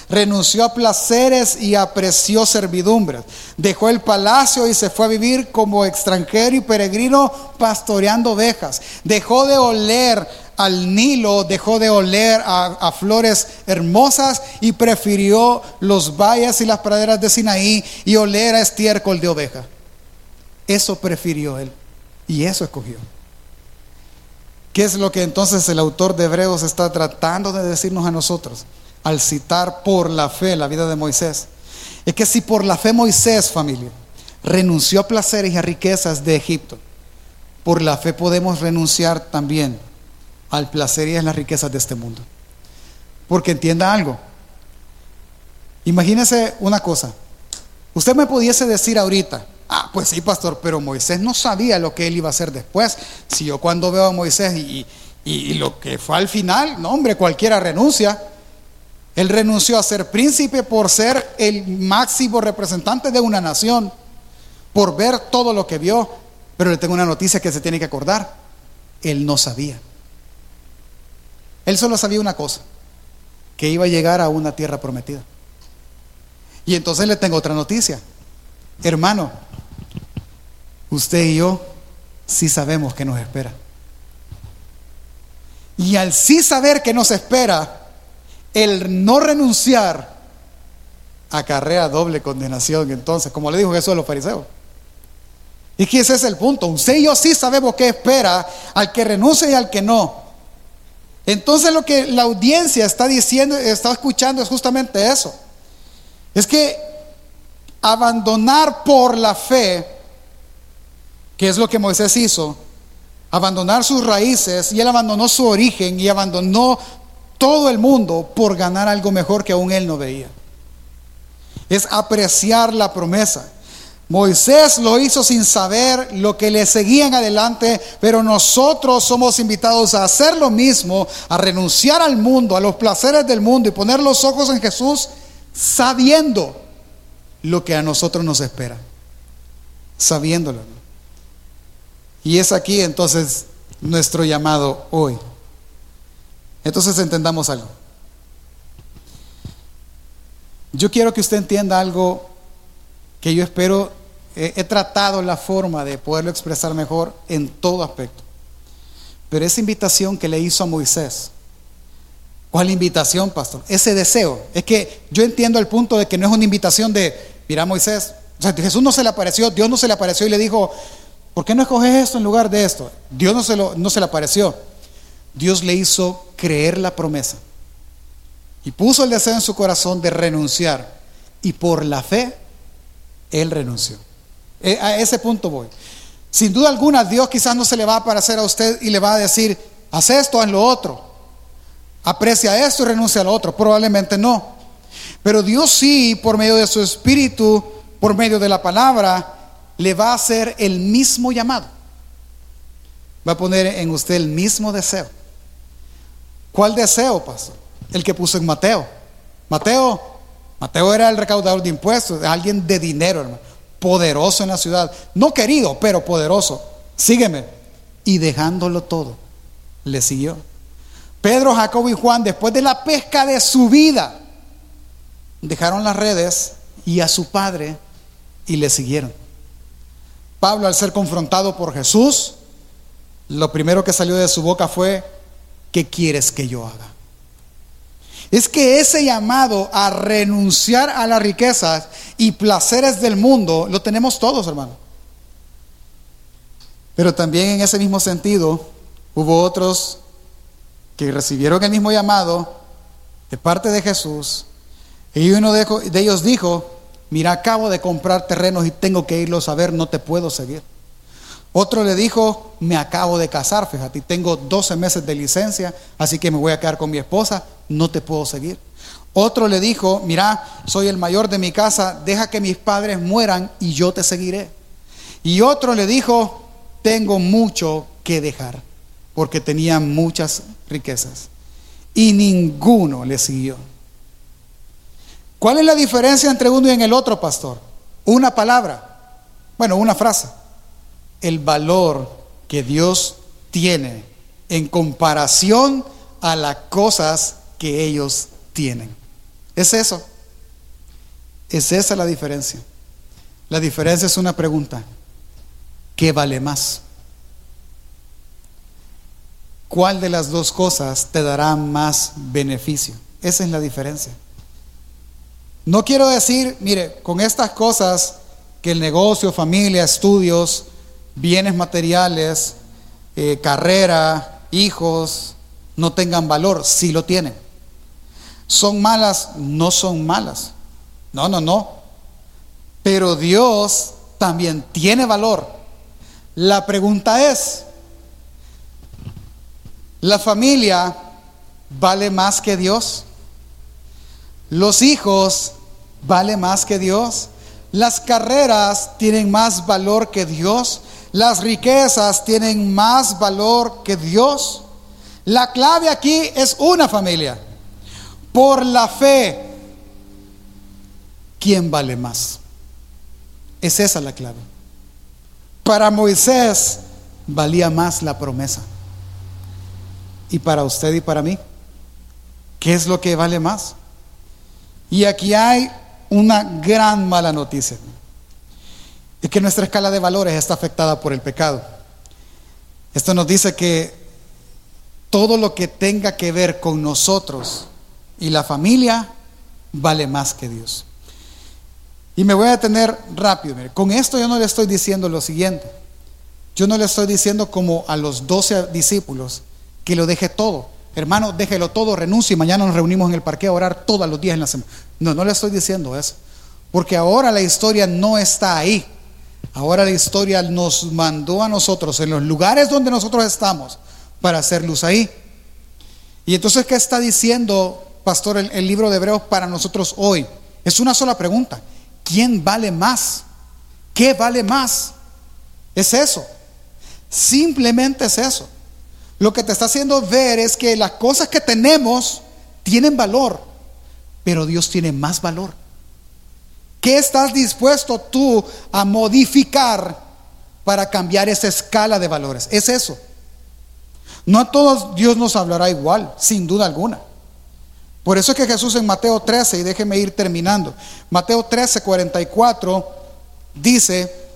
Renunció a placeres y apreció servidumbres. Dejó el palacio y se fue a vivir como extranjero y peregrino pastoreando ovejas. Dejó de oler al Nilo, dejó de oler a, flores hermosas y prefirió los valles y las praderas de Sinaí y oler a estiércol de oveja. Eso prefirió él y eso escogió. ¿Qué es lo que entonces el autor de Hebreos está tratando de decirnos a nosotros al citar por la fe la vida de Moisés? Es que si por la fe Moisés, familia, renunció a placeres y a riquezas de Egipto, por la fe podemos renunciar también al placer y a las riquezas de este mundo. Porque entienda algo. Imagínese una cosa. Usted me pudiese decir ahorita, ah, pues sí, pastor, pero Moisés no sabía lo que él iba a hacer después. Si yo cuando veo a Moisés y, y lo que fue al final, no, hombre, cualquiera renuncia. Él renunció a ser príncipe por ser el máximo representante de una nación, por ver todo lo que vio. Pero le tengo una noticia que se tiene que acordar. Él no sabía. Él solo sabía una cosa, que iba a llegar a una tierra prometida. Y entonces le tengo otra noticia. Hermano, usted y yo sí sabemos que nos espera. Y al sí saber que nos espera, el no renunciar acarrea doble condenación. Entonces, como le dijo Jesús a los fariseos. Y que ese es el punto. Usted y yo sí sabemos qué espera al que renuncia y al que no. Entonces lo que la audiencia está diciendo, está escuchando es justamente eso. Es que abandonar por la fe, que es lo que Moisés hizo, abandonar sus raíces y él abandonó su origen y abandonó todo el mundo por ganar algo mejor que aún él no veía. Es apreciar la promesa. Moisés lo hizo sin saber lo que le seguía en adelante, pero nosotros somos invitados a hacer lo mismo, a renunciar al mundo, a los placeres del mundo y poner los ojos en Jesús sabiendo lo que a nosotros nos espera, sabiéndolo. Y es aquí entonces nuestro llamado hoy. Entonces entendamos algo. Yo quiero que usted entienda algo que yo espero, he, tratado la forma de poderlo expresar mejor en todo aspecto. Pero esa invitación que le hizo a Moisés, ¿cuál invitación, pastor? Ese deseo. Es que yo entiendo el punto de que no es una invitación de, mira Moisés, o sea, Jesús no se le apareció, Dios no se le apareció y le dijo, ¿por qué no escoges esto en lugar de esto? Dios no se, lo, no se le apareció. Dios le hizo creer la promesa y puso el deseo en su corazón de renunciar. Y por la fe, él renunció. Eh, a ese punto voy. Sin duda alguna, Dios quizás no se le va a aparecer a usted y le va a decir, haz esto, haz lo otro. Aprecia esto y renuncia a lo otro. Probablemente no. Pero Dios sí, por medio de su espíritu, por medio de la palabra, le va a hacer el mismo llamado. Va a poner en usted el mismo deseo. ¿Cuál deseo, pastor? El que puso en Mateo. Mateo, Mateo era el recaudador de impuestos, alguien de dinero, hermano, poderoso en la ciudad. No querido, pero poderoso. Sígueme. Y dejándolo todo, le siguió. Pedro, Jacobo y Juan, después de la pesca de su vida, dejaron las redes y a su padre y le siguieron. Pablo, al ser confrontado por Jesús, lo primero que salió de su boca fue, ¿qué quieres que yo haga? Es que ese llamado a renunciar a las riquezas y placeres del mundo lo tenemos todos, hermano. Pero también en ese mismo sentido hubo otros que recibieron el mismo llamado de parte de Jesús y uno de, ellos dijo, mira, acabo de comprar terrenos y tengo que irlos a ver, no te puedo seguir. Otro le dijo, me acabo de casar, fíjate, tengo 12 meses de licencia, así que me voy a quedar con mi esposa, no te puedo seguir. Otro le dijo, mira, soy el mayor de mi casa, deja que mis padres mueran y yo te seguiré. Y otro le dijo, tengo mucho que dejar, porque tenía muchas riquezas. Y ninguno le siguió. ¿Cuál es la diferencia entre uno y en el otro, pastor? Una palabra, bueno, una frase el valor que Dios tiene en comparación a las cosas que ellos tienen. Es eso. Es esa la diferencia. La diferencia es una pregunta. ¿Qué vale más? ¿Cuál de las dos cosas te dará más beneficio? Esa es la diferencia. No quiero decir, mire, con estas cosas, que el negocio, familia, estudios, bienes materiales, eh, carrera, hijos, no tengan valor, sí lo tienen. ¿Son malas? No son malas. No, no, no. Pero Dios también tiene valor. La pregunta es, ¿la familia vale más que Dios? ¿Los hijos vale más que Dios? ¿Las carreras tienen más valor que Dios? Las riquezas tienen más valor que Dios. La clave aquí es una familia. Por la fe, ¿quién vale más? Es esa la clave. Para Moisés valía más la promesa. Y para usted y para mí, ¿qué es lo que vale más? Y aquí hay una gran mala noticia. Es que nuestra escala de valores está afectada por el pecado. Esto nos dice que todo lo que tenga que ver con nosotros y la familia vale más que Dios. Y me voy a detener rápido. Con esto yo no le estoy diciendo lo siguiente. Yo no le estoy diciendo como a los doce discípulos que lo deje todo. Hermano, déjelo todo, renuncie y mañana nos reunimos en el parque a orar todos los días en la semana. No, no le estoy diciendo eso. Porque ahora la historia no está ahí. Ahora la historia nos mandó a nosotros en los lugares donde nosotros estamos para hacer luz ahí. Y entonces, ¿qué está diciendo, pastor, el, libro de Hebreos para nosotros hoy? Es una sola pregunta. ¿Quién vale más? ¿Qué vale más? Es eso. Simplemente es eso. Lo que te está haciendo ver es que las cosas que tenemos tienen valor, pero Dios tiene más valor. ¿Qué estás dispuesto tú a modificar para cambiar esa escala de valores? Es eso. No a todos Dios nos hablará igual, sin duda alguna. Por eso es que Jesús en Mateo 13, y déjeme ir terminando, Mateo 13, 44, dice,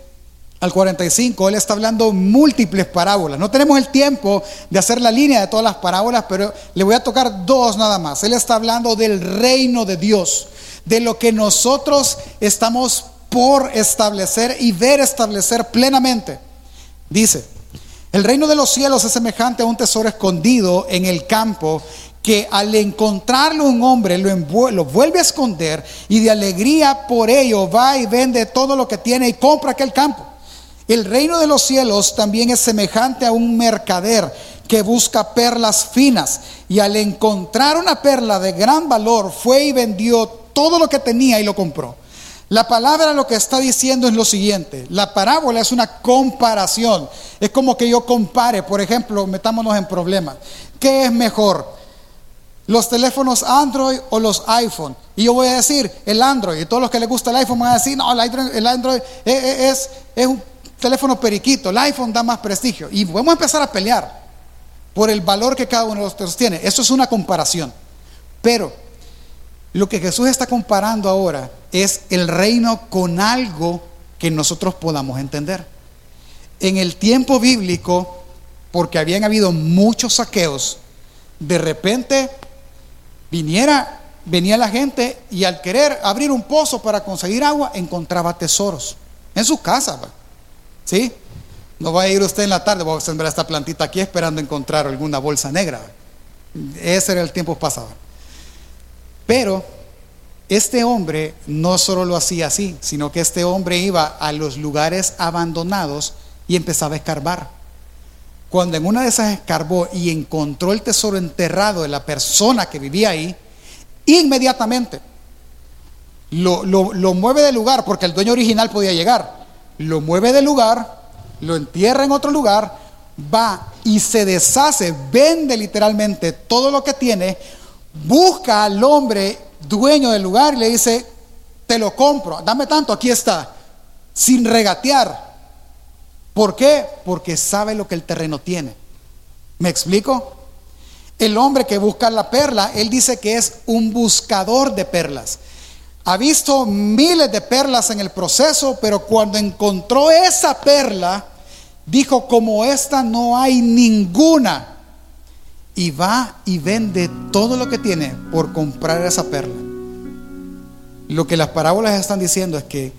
al 45, él está hablando múltiples parábolas. No tenemos el tiempo de hacer la línea de todas las parábolas, pero le voy a tocar dos nada más. Él está hablando del reino de Dios, de lo que nosotros estamos por establecer y ver establecer plenamente. Dice, el reino de los cielos es semejante a un tesoro escondido en el campo que al encontrarlo un hombre lo, vuelve a esconder y de alegría por ello va y vende todo lo que tiene y compra aquel campo. El reino de los cielos también es semejante a un mercader que busca perlas finas y al encontrar una perla de gran valor fue y vendió todo lo que tenía y lo compró. La palabra lo que está diciendo es lo siguiente, la parábola es una comparación, es como que yo compare, por ejemplo, metámonos en problemas, ¿qué es mejor? ¿Los teléfonos Android o los iPhone? Y yo voy a decir, el Android, y todos los que les gusta el iPhone van a decir, no, el Android, es, es un teléfono periquito, el iPhone da más prestigio. Y vamos a empezar a pelear por el valor que cada uno de los tiene. Eso es una comparación. Pero lo que Jesús está comparando ahora es el reino con algo que nosotros podamos entender. En el tiempo bíblico, porque habían habido muchos saqueos, de repente viniera, venía la gente y al querer abrir un pozo para conseguir agua, encontraba tesoros en su casa. ¿Sí? No va a ir usted en la tarde, voy a sembrar esta plantita aquí esperando encontrar alguna bolsa negra. Ese era el tiempo pasado. Pero este hombre no solo lo hacía así, sino que este hombre iba a los lugares abandonados y empezaba a escarbar. Cuando en una de esas escarbó y encontró el tesoro enterrado de la persona que vivía ahí, inmediatamente lo, lo mueve del lugar porque el dueño original podía llegar lo mueve del lugar, lo entierra en otro lugar, va y se deshace, vende literalmente todo lo que tiene, busca al hombre dueño del lugar y le dice, te lo compro, dame tanto, aquí está, sin regatear. ¿Por qué? Porque sabe lo que el terreno tiene. ¿Me explico? El hombre que busca la perla, él dice que es un buscador de perlas. Ha visto miles de perlas en el proceso, pero cuando encontró esa perla, dijo, como esta no hay ninguna. Y va y vende todo lo que tiene por comprar esa perla. Lo que las parábolas están diciendo es que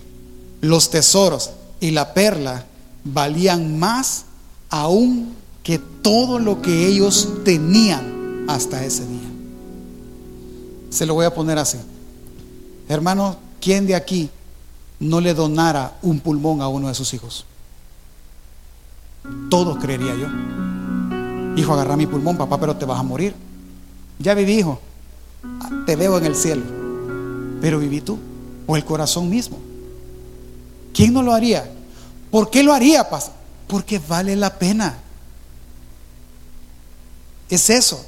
los tesoros y la perla valían más aún que todo lo que ellos tenían hasta ese día. Se lo voy a poner así. Hermano, ¿quién de aquí no le donara un pulmón a uno de sus hijos? Todos creería yo. Hijo, agarra mi pulmón, papá, pero te vas a morir. Ya viví, hijo. Te veo en el cielo. Pero viví tú. O el corazón mismo. ¿Quién no lo haría? ¿Por qué lo haría, paz? Porque vale la pena. Es eso.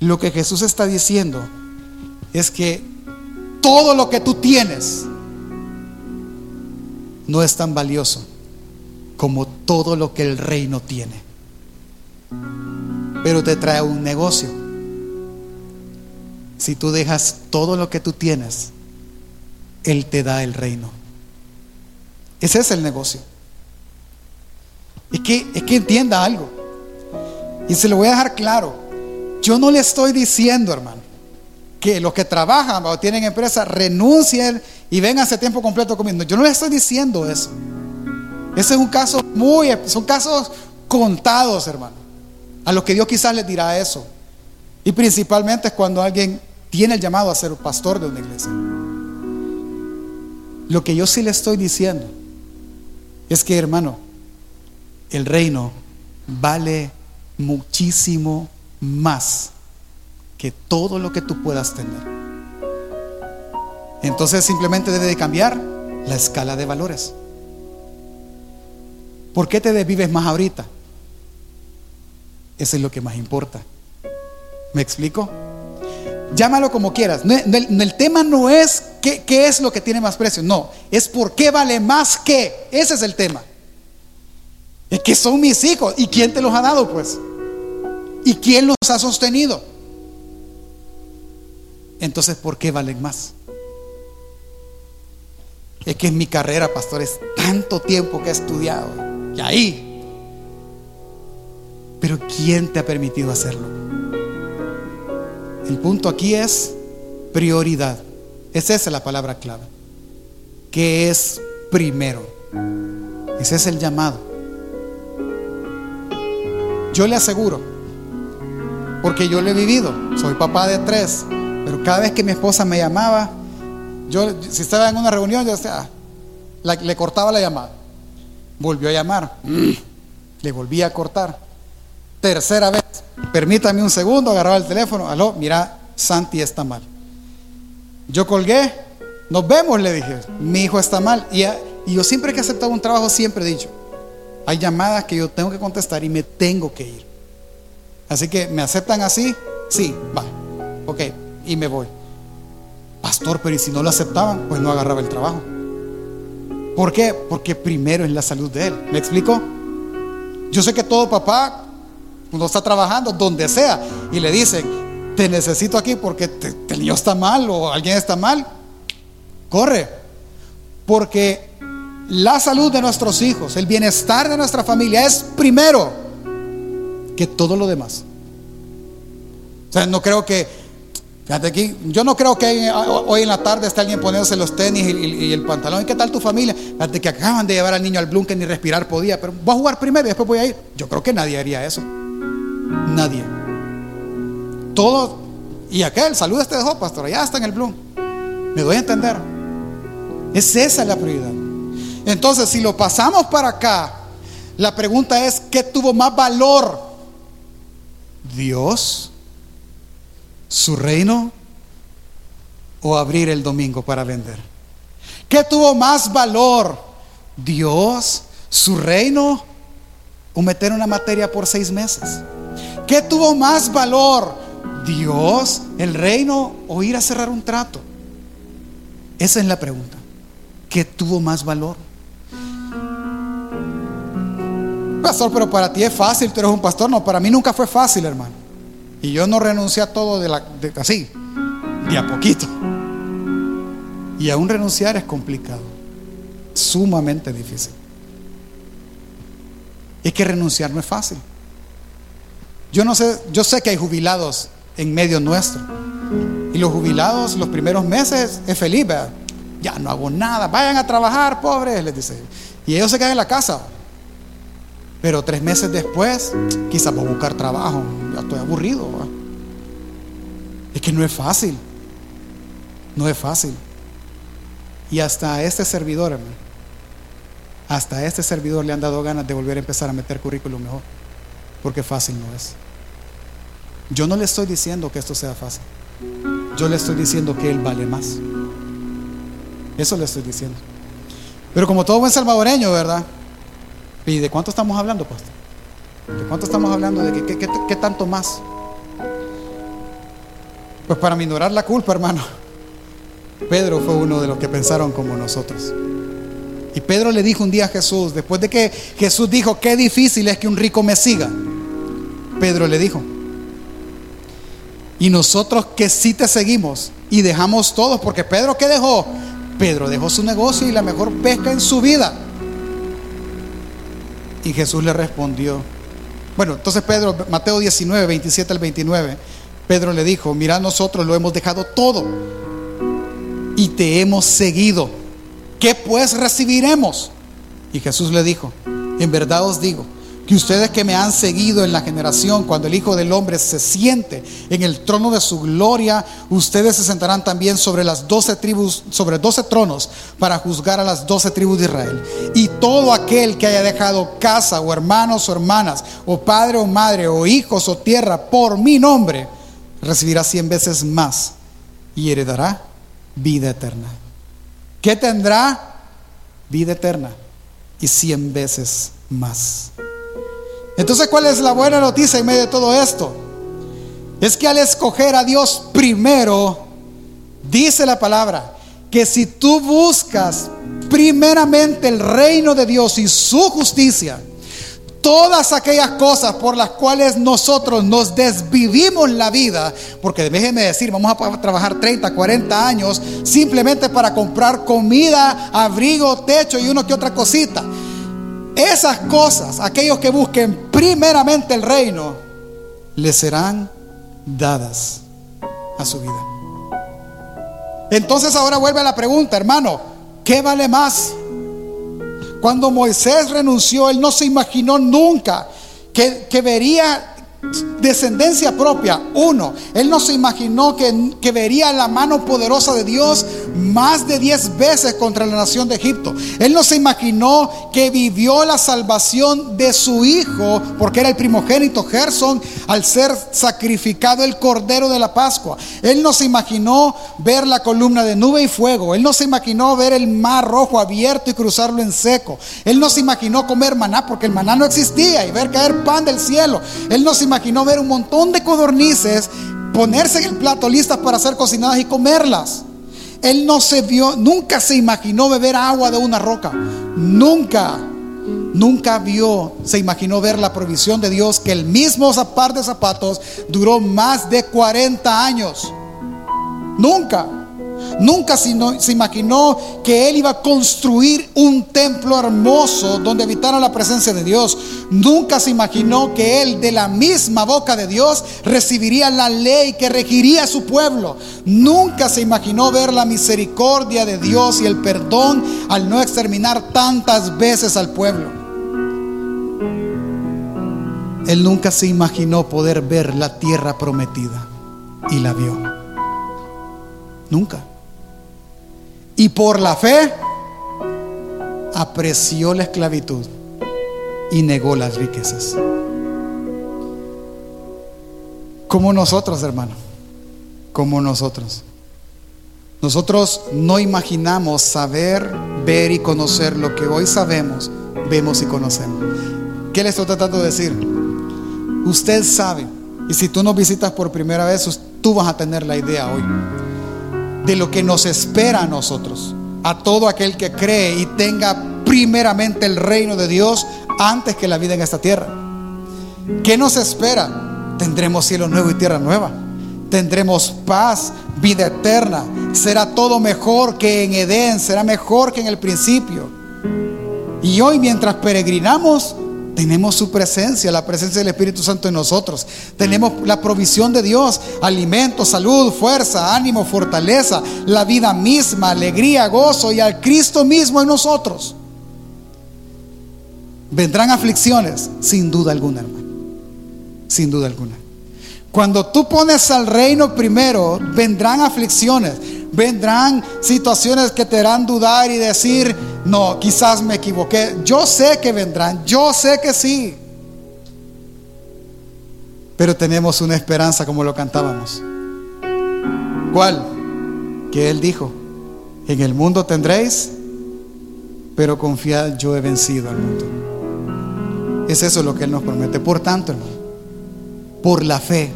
Lo que Jesús está diciendo es que todo lo que tú tienes no es tan valioso como todo lo que el reino tiene. Pero te trae un negocio. Si tú dejas todo lo que tú tienes, Él te da el reino. Ese es el negocio. Es que, es que entienda algo. Y se lo voy a dejar claro. Yo no le estoy diciendo, hermano, que los que trabajan o tienen empresa renuncien y vengan ese tiempo completo comiendo. Yo no le estoy diciendo eso. Ese es un caso muy, son casos contados, hermano. A los que Dios quizás les dirá eso. Y principalmente es cuando alguien tiene el llamado a ser pastor de una iglesia. Lo que yo sí le estoy diciendo es que, hermano, el reino vale muchísimo más que todo lo que tú puedas tener. Entonces simplemente debe de cambiar la escala de valores. ¿Por qué te desvives más ahorita? Eso es lo que más importa. ¿Me explico? Llámalo como quieras. el, tema no es qué, qué es lo que tiene más precio, no, es por qué vale más que. Ese es el tema. Es que son mis hijos. ¿Y quién te los ha dado, pues? ¿Y quién los ha sostenido? Entonces, ¿por qué valen más? Es que en mi carrera, pastor, es tanto tiempo que he estudiado. Y ahí. Pero ¿quién te ha permitido hacerlo? El punto aquí es prioridad. Esa es la palabra clave. ¿Qué es primero? Ese es el llamado. Yo le aseguro, porque yo lo he vivido, soy papá de tres, pero cada vez que mi esposa me llamaba, yo si estaba en una reunión, yo decía, le cortaba la llamada. Volvió a llamar, le volví a cortar. Tercera vez, permítame un segundo, agarraba el teléfono, aló, mira, Santi está mal. Yo colgué, nos vemos, le dije, mi hijo está mal. Y, y yo siempre que he aceptado un trabajo, siempre he dicho, hay llamadas que yo tengo que contestar y me tengo que ir. Así que me aceptan así, sí, va, ok, y me voy. Pastor, pero ¿y si no lo aceptaban? Pues no agarraba el trabajo. ¿Por qué? Porque primero es la salud de él. ¿Me explico? Yo sé que todo papá uno está trabajando donde sea y le dicen, te necesito aquí porque el niño está mal o alguien está mal, corre. Porque la salud de nuestros hijos, el bienestar de nuestra familia es primero que todo lo demás. O sea, no creo que, fíjate aquí, yo no creo que hoy en la tarde esté alguien poniéndose los tenis y, el pantalón. ¿Y qué tal tu familia? Fíjate que acaban de llevar al niño al Blum que ni respirar podía, pero voy a jugar primero y después voy a ir. Yo creo que nadie haría eso. Nadie. Todo. Y aquel, salud este dejó, pastor, ya está en el Bloom. Me doy a entender. Es esa la prioridad. Entonces, si lo pasamos para acá, la pregunta es, ¿qué tuvo más valor? ¿Dios? ¿Su reino? ¿O abrir el domingo para vender? ¿Qué tuvo más valor? ¿Dios? ¿Su reino? ¿O meter una materia por seis meses? ¿Qué tuvo más valor? ¿Dios, el reino o ir a cerrar un trato? Esa es la pregunta. ¿Qué tuvo más valor? Pastor, pero para ti es fácil, tú eres un pastor. No, para mí nunca fue fácil, hermano. Y yo no renuncié a todo de la, así, de a poquito. Y aún renunciar es complicado, sumamente difícil. Es que renunciar no es fácil. Yo no sé, yo sé que hay jubilados en medio nuestro. Y los jubilados los primeros meses es feliz, Ya no hago nada, vayan a trabajar, pobres, les dice. Y ellos se quedan en la casa. Pero tres meses después, quizás voy a buscar trabajo. Ya estoy aburrido. Es que no es fácil. No es fácil. Y hasta este servidor, hermano, hasta este servidor le han dado ganas de volver a empezar a meter currículum mejor. Porque fácil no es. Yo no le estoy diciendo que esto sea fácil. Yo le estoy diciendo que Él vale más. Eso le estoy diciendo. Pero como todo buen salvadoreño, ¿verdad? ¿Y de cuánto estamos hablando, pastor? ¿De cuánto estamos hablando? ¿De qué, qué tanto más? Pues para minorar la culpa, hermano. Pedro fue uno de los que pensaron como nosotros. Y Pedro le dijo un día a Jesús, después de que Jesús dijo, qué difícil es que un rico me siga. Pedro le dijo, y nosotros que sí te seguimos y dejamos todos, porque Pedro ¿qué dejó? Pedro dejó su negocio y la mejor pesca en su vida. Y Jesús le respondió. Bueno, entonces Pedro, Mateo 19, 27 al 29, Pedro le dijo, mira, nosotros lo hemos dejado todo y te hemos seguido. ¿Qué pues recibiremos? Y Jesús le dijo, en verdad os digo, que ustedes que me han seguido en la generación, cuando el Hijo del Hombre se siente en el trono de su gloria, ustedes se sentarán también sobre las doce tribus, sobre doce tronos, para juzgar a las doce tribus de Israel. Y todo aquel que haya dejado casa, o hermanos o hermanas, o padre o madre, o hijos o tierra, por mi nombre, recibirá cien veces más y heredará vida eterna. ¿Qué tendrá? Vida eterna y cien veces más. Entonces, ¿cuál es la buena noticia en medio de todo esto? Es que al escoger a Dios primero, dice la palabra, que si tú buscas primeramente el reino de Dios y su justicia, todas aquellas cosas por las cuales nosotros nos desvivimos la vida, porque déjenme decir, vamos a trabajar 30, 40 años simplemente para comprar comida, abrigo, techo y uno que otra cosita. Esas cosas, aquellos que busquen primeramente el reino, les serán dadas a su vida. Entonces ahora vuelve a la pregunta, hermano, ¿qué vale más? Cuando Moisés renunció, él no se imaginó nunca que, que vería descendencia propia, uno, él no se imaginó que, que, vería la mano poderosa de Dios más de diez veces contra la nación de Egipto. Él no se imaginó que vivió la salvación de su hijo, porque era el primogénito Gerson, al ser sacrificado el cordero de la Pascua. Él no se imaginó ver la columna de nube y fuego. Él no se imaginó ver el mar rojo abierto y cruzarlo en seco. Él no se imaginó comer maná, porque el maná no existía, y ver caer pan del cielo. Él no se imaginó ver un montón de codornices ponerse en el plato listas para ser cocinadas y comerlas. Él no se vio, nunca se imaginó beber agua de una roca. Nunca, nunca vio, se imaginó ver la provisión de Dios que el mismo par de zapatos duró más de 40 años. Nunca. Nunca se imaginó que él iba a construir un templo hermoso donde habitara la presencia de Dios. Nunca se imaginó que él de la misma boca de Dios recibiría la ley que regiría a su pueblo. Nunca se imaginó ver la misericordia de Dios y el perdón al no exterminar tantas veces al pueblo. Él nunca se imaginó poder ver la tierra prometida y la vio. Nunca. Y por la fe apreció la esclavitud y negó las riquezas. Como nosotros, hermano, como nosotros. Nosotros no imaginamos saber, ver y conocer lo que hoy sabemos, vemos y conocemos. ¿Qué le estoy tratando de decir? Usted sabe, y si tú nos visitas por primera vez, tú vas a tener la idea hoy de lo que nos espera a nosotros, a todo aquel que cree y tenga primeramente el reino de Dios antes que la vida en esta tierra. ¿Qué nos espera? Tendremos cielo nuevo y tierra nueva. Tendremos paz, vida eterna. Será todo mejor que en Edén, será mejor que en el principio. Y hoy mientras peregrinamos, tenemos su presencia, la presencia del Espíritu Santo en nosotros. Tenemos la provisión de Dios, alimento, salud, fuerza, ánimo, fortaleza, la vida misma, alegría, gozo y al Cristo mismo en nosotros. Vendrán aflicciones, sin duda alguna, hermano. Sin duda alguna. Cuando tú pones al reino primero, vendrán aflicciones, vendrán situaciones que te harán dudar y decir, no, quizás me equivoqué. Yo sé que vendrán, yo sé que sí. Pero tenemos una esperanza como lo cantábamos. ¿Cuál? Que Él dijo, en el mundo tendréis, pero confiad, yo he vencido al mundo. Es eso lo que Él nos promete. Por tanto, hermano, por la fe,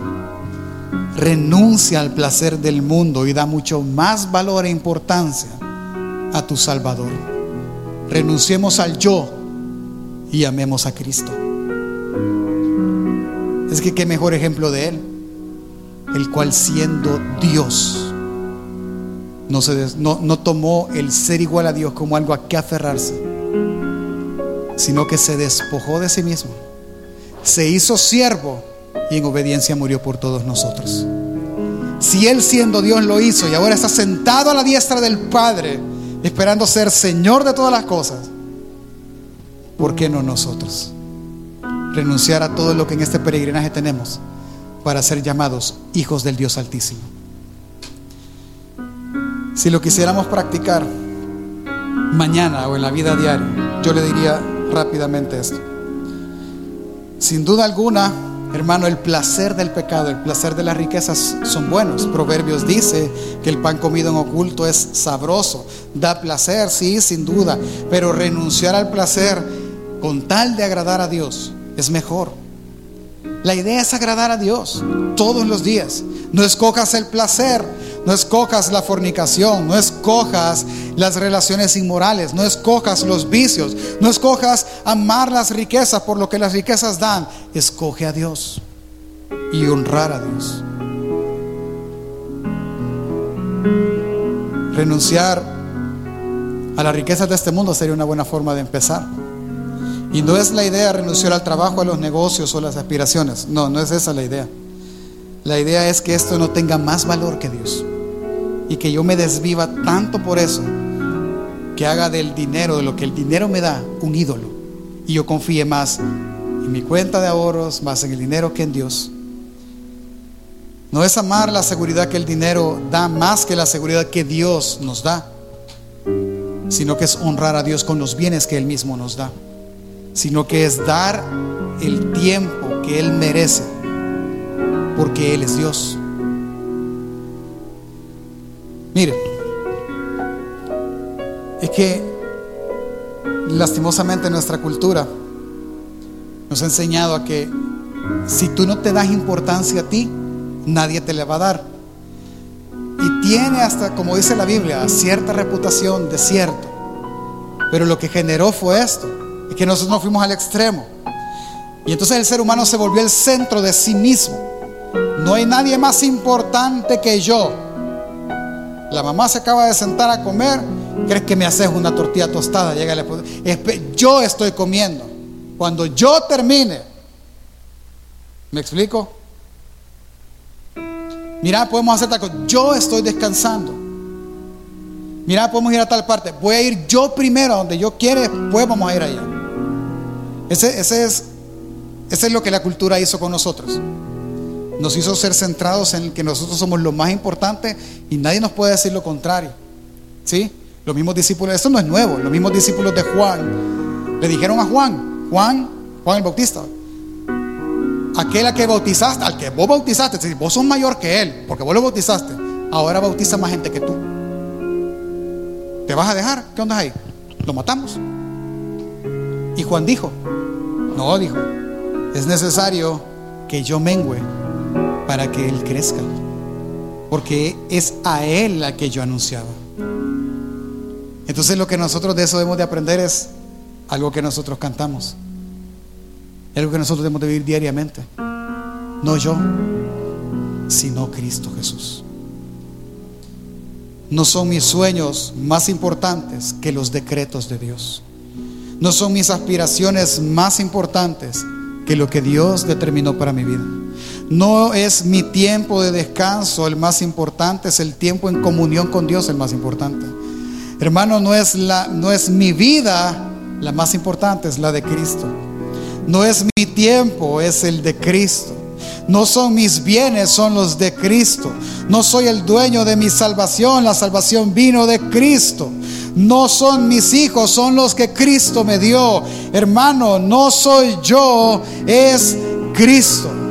renuncia al placer del mundo y da mucho más valor e importancia a tu Salvador renunciemos al yo y amemos a Cristo. Es que qué mejor ejemplo de Él, el cual siendo Dios, no, se no, no tomó el ser igual a Dios como algo a que aferrarse, sino que se despojó de sí mismo, se hizo siervo y en obediencia murió por todos nosotros. Si Él siendo Dios lo hizo y ahora está sentado a la diestra del Padre, esperando ser Señor de todas las cosas, ¿por qué no nosotros? Renunciar a todo lo que en este peregrinaje tenemos para ser llamados hijos del Dios Altísimo. Si lo quisiéramos practicar mañana o en la vida diaria, yo le diría rápidamente esto. Sin duda alguna, hermano, el placer del pecado, el placer de las riquezas son buenos. Proverbios dice que el pan comido en oculto es sabroso, da placer, sí, sin duda, pero renunciar al placer con tal de agradar a Dios es mejor. La idea es agradar a Dios todos los días. No escojas el placer, no escojas la fornicación, no escojas las relaciones inmorales, no escojas los vicios, no escojas amar las riquezas por lo que las riquezas dan. Escoge a Dios y honrar a Dios. Renunciar a las riquezas de este mundo sería una buena forma de empezar. Y no es la idea renunciar al trabajo, a los negocios o las aspiraciones. No, no es esa la idea. La idea es que esto no tenga más valor que Dios y que yo me desviva tanto por eso, que haga del dinero, de lo que el dinero me da, un ídolo. Y yo confíe más en mi cuenta de ahorros, más en el dinero que en Dios. No es amar la seguridad que el dinero da más que la seguridad que Dios nos da, sino que es honrar a Dios con los bienes que Él mismo nos da, sino que es dar el tiempo que Él merece, porque Él es Dios. Mire, es que lastimosamente nuestra cultura nos ha enseñado a que si tú no te das importancia a ti, nadie te la va a dar. Y tiene hasta, como dice la Biblia, cierta reputación de cierto. Pero lo que generó fue esto, es que nosotros nos fuimos al extremo. Y entonces el ser humano se volvió el centro de sí mismo. No hay nadie más importante que yo. La mamá se acaba de sentar a comer. ¿Crees que me haces una tortilla tostada? Llega Yo estoy comiendo. Cuando yo termine, ¿me explico? Mira, podemos hacer tal cosa. Yo estoy descansando. Mira, podemos ir a tal parte. Voy a ir yo primero a donde yo quiera, después vamos a ir allá. Ese, es, ese es lo que la cultura hizo con nosotros. Nos hizo ser centrados en que nosotros somos lo más importante y nadie nos puede decir lo contrario. ¿Sí? Los mismos discípulos, esto no es nuevo, los mismos discípulos de Juan le dijeron a Juan, Juan, Juan el Bautista, aquel a que bautizaste, al que vos bautizaste, vos sos mayor que él, porque vos lo bautizaste, ahora bautiza más gente que tú. ¿Te vas a dejar? ¿Qué onda ahí? Lo matamos. Y Juan dijo, no, dijo, es necesario que yo mengüe para que Él crezca. Porque es a Él la que yo anunciaba. Entonces lo que nosotros de eso debemos de aprender es algo que nosotros cantamos. algo que nosotros debemos de vivir diariamente. No yo, sino Cristo Jesús. No son mis sueños más importantes que los decretos de Dios. No son mis aspiraciones más importantes que lo que Dios determinó para mi vida. No es mi tiempo de descanso el más importante, es el tiempo en comunión con Dios el más importante. Hermano, no es, la, no es mi vida la más importante, es la de Cristo. No es mi tiempo, es el de Cristo. No son mis bienes, son los de Cristo. No soy el dueño de mi salvación, la salvación vino de Cristo. No son mis hijos, son los que Cristo me dio. Hermano, no soy yo, es Cristo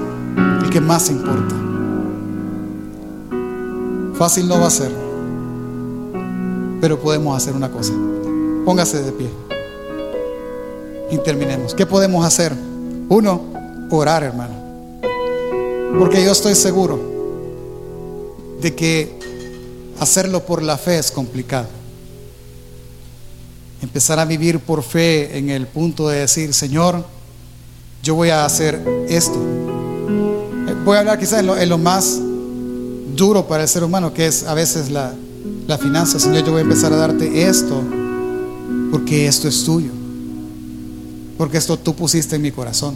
más importa. Fácil no va a ser, pero podemos hacer una cosa. Póngase de pie y terminemos. ¿Qué podemos hacer? Uno, orar, hermano. Porque yo estoy seguro de que hacerlo por la fe es complicado empezar a vivir por fe en el punto de decir, Señor, yo voy a hacer esto. Voy a hablar quizás en lo, más duro para el ser humano, que es a veces la, la finanza. Señor, yo voy a empezar a darte esto, porque esto es tuyo. porque esto tú pusiste en mi corazón.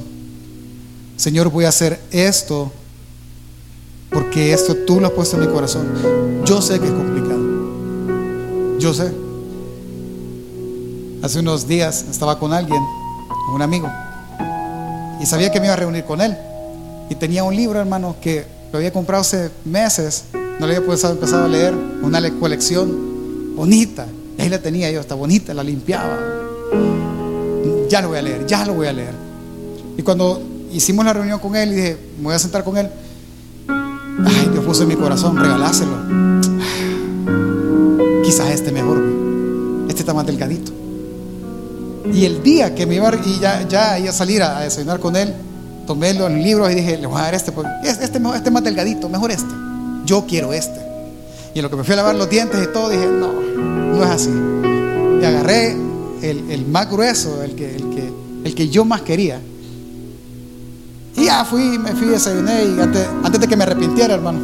Señor, voy a hacer esto porque esto tú lo has puesto en mi corazón. Yo sé que es complicado. Yo sé. Hace unos días estaba con alguien, con un amigo, y sabía que me iba a reunir con él. Y tenía un libro, hermano, que lo había comprado hace meses, no le había empezado a leer, una colección bonita. Y ahí la tenía yo, está bonita, la limpiaba. Ya lo voy a leer, ya lo voy a leer. Y cuando hicimos la reunión con él, dije, me voy a sentar con él. Ay, Dios puso en mi corazón, regaláselo. Quizás este mejor, este está más delgadito. Y el día que me iba y ya, ya iba a salir a, desayunar con él, tomé los libros y dije, le voy a dar este, este, este, este más delgadito, mejor este. Yo quiero este. Y en lo que me fui a lavar los dientes y todo, dije, no, no es así. Y agarré el, más grueso, el que, el, que, el que yo más quería. Y ya fui, me fui, desayuné y antes, antes de que me arrepintiera, hermano,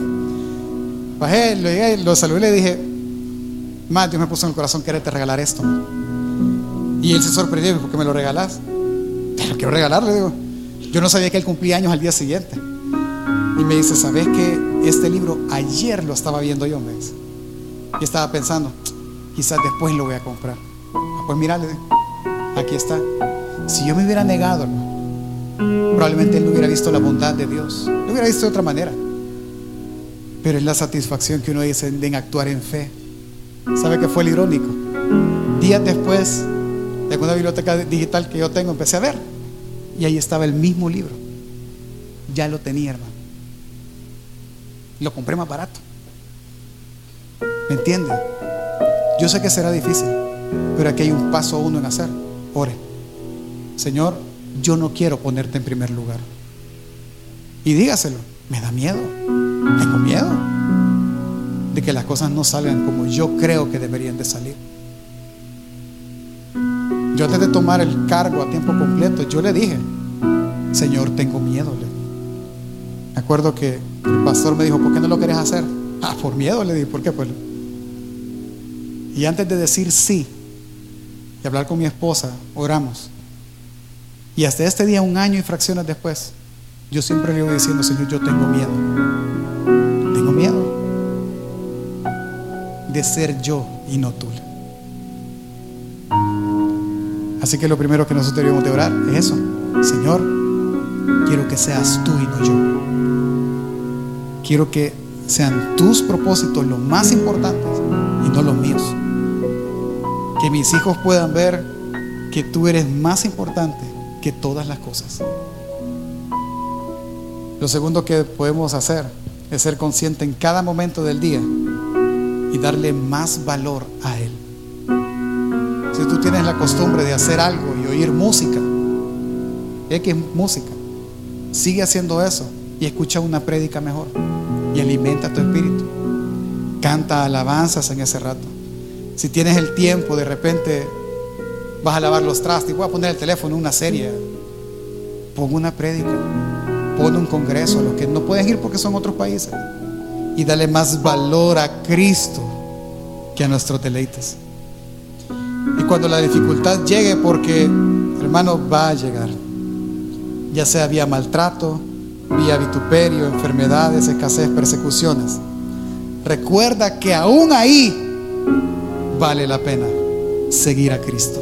bajé, lo llegué, lo saludé y le dije, más Dios me puso en el corazón quererte regalar esto. Y él se sorprendió, ¿por qué me lo regalas? Te lo quiero regalarle, digo. Yo no sabía que él cumplía años al día siguiente. Y me dice, ¿sabes que este libro ayer lo estaba viendo yo? Me dice. Y estaba pensando, quizás después lo voy a comprar. Ah, pues mira, aquí está. Si yo me hubiera negado, probablemente él no hubiera visto la bondad de Dios. Lo hubiera visto de otra manera. Pero es la satisfacción que uno dice en actuar en fe. ¿Sabe qué fue el irónico? Días después de una biblioteca digital que yo tengo, empecé a ver. Y ahí estaba el mismo libro. Ya lo tenía, hermano. Lo compré más barato. ¿Me entiende? Yo sé que será difícil, pero aquí hay un paso uno en hacer. Ore. Señor, yo no quiero ponerte en primer lugar. Y dígaselo, me da miedo. Tengo miedo de que las cosas no salgan como yo creo que deberían de salir. Yo antes de tomar el cargo a tiempo completo, yo le dije, Señor, tengo miedo. Me acuerdo que el pastor me dijo, ¿por qué no lo querés hacer? Ah, por miedo, le dije, ¿por qué? Pues, y antes de decir sí y hablar con mi esposa, oramos. Y hasta este día, un año y fracciones después, yo siempre le voy diciendo, Señor, yo tengo miedo. Tengo miedo de ser yo y no tú. Así que lo primero que nosotros debemos de orar es eso. Señor, quiero que seas tú y no yo. Quiero que sean tus propósitos los más importantes y no los míos. Que mis hijos puedan ver que tú eres más importante que todas las cosas. Lo segundo que podemos hacer es ser consciente en cada momento del día y darle más valor a Él. Si tú tienes la costumbre de hacer algo y oír música, X música, sigue haciendo eso y escucha una prédica mejor y alimenta tu espíritu. Canta alabanzas en ese rato. Si tienes el tiempo, de repente vas a lavar los trastes, voy a poner el teléfono en una serie, pon una prédica, pon un congreso a los que no pueden ir porque son otros países y dale más valor a Cristo que a nuestros deleites. Y cuando la dificultad llegue, porque hermano va a llegar, ya sea vía maltrato, vía vituperio, enfermedades, escasez, persecuciones, recuerda que aún ahí vale la pena seguir a Cristo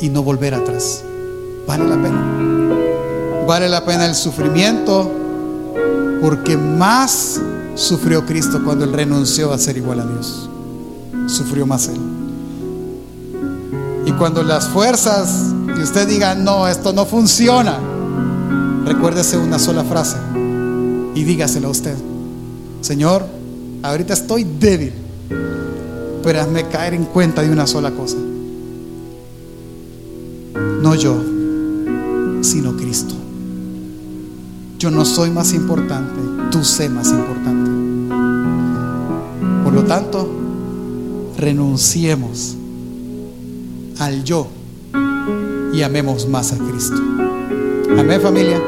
y no volver atrás. Vale la pena. Vale la pena el sufrimiento porque más sufrió Cristo cuando Él renunció a ser igual a Dios. Sufrió más Él. Y cuando las fuerzas y usted diga, no, esto no funciona, recuérdese una sola frase y dígaselo a usted. Señor, ahorita estoy débil, pero hazme caer en cuenta de una sola cosa. No yo, sino Cristo. Yo no soy más importante, tú sé más importante. Por lo tanto, renunciemos al yo y amemos más a Cristo. Amén familia.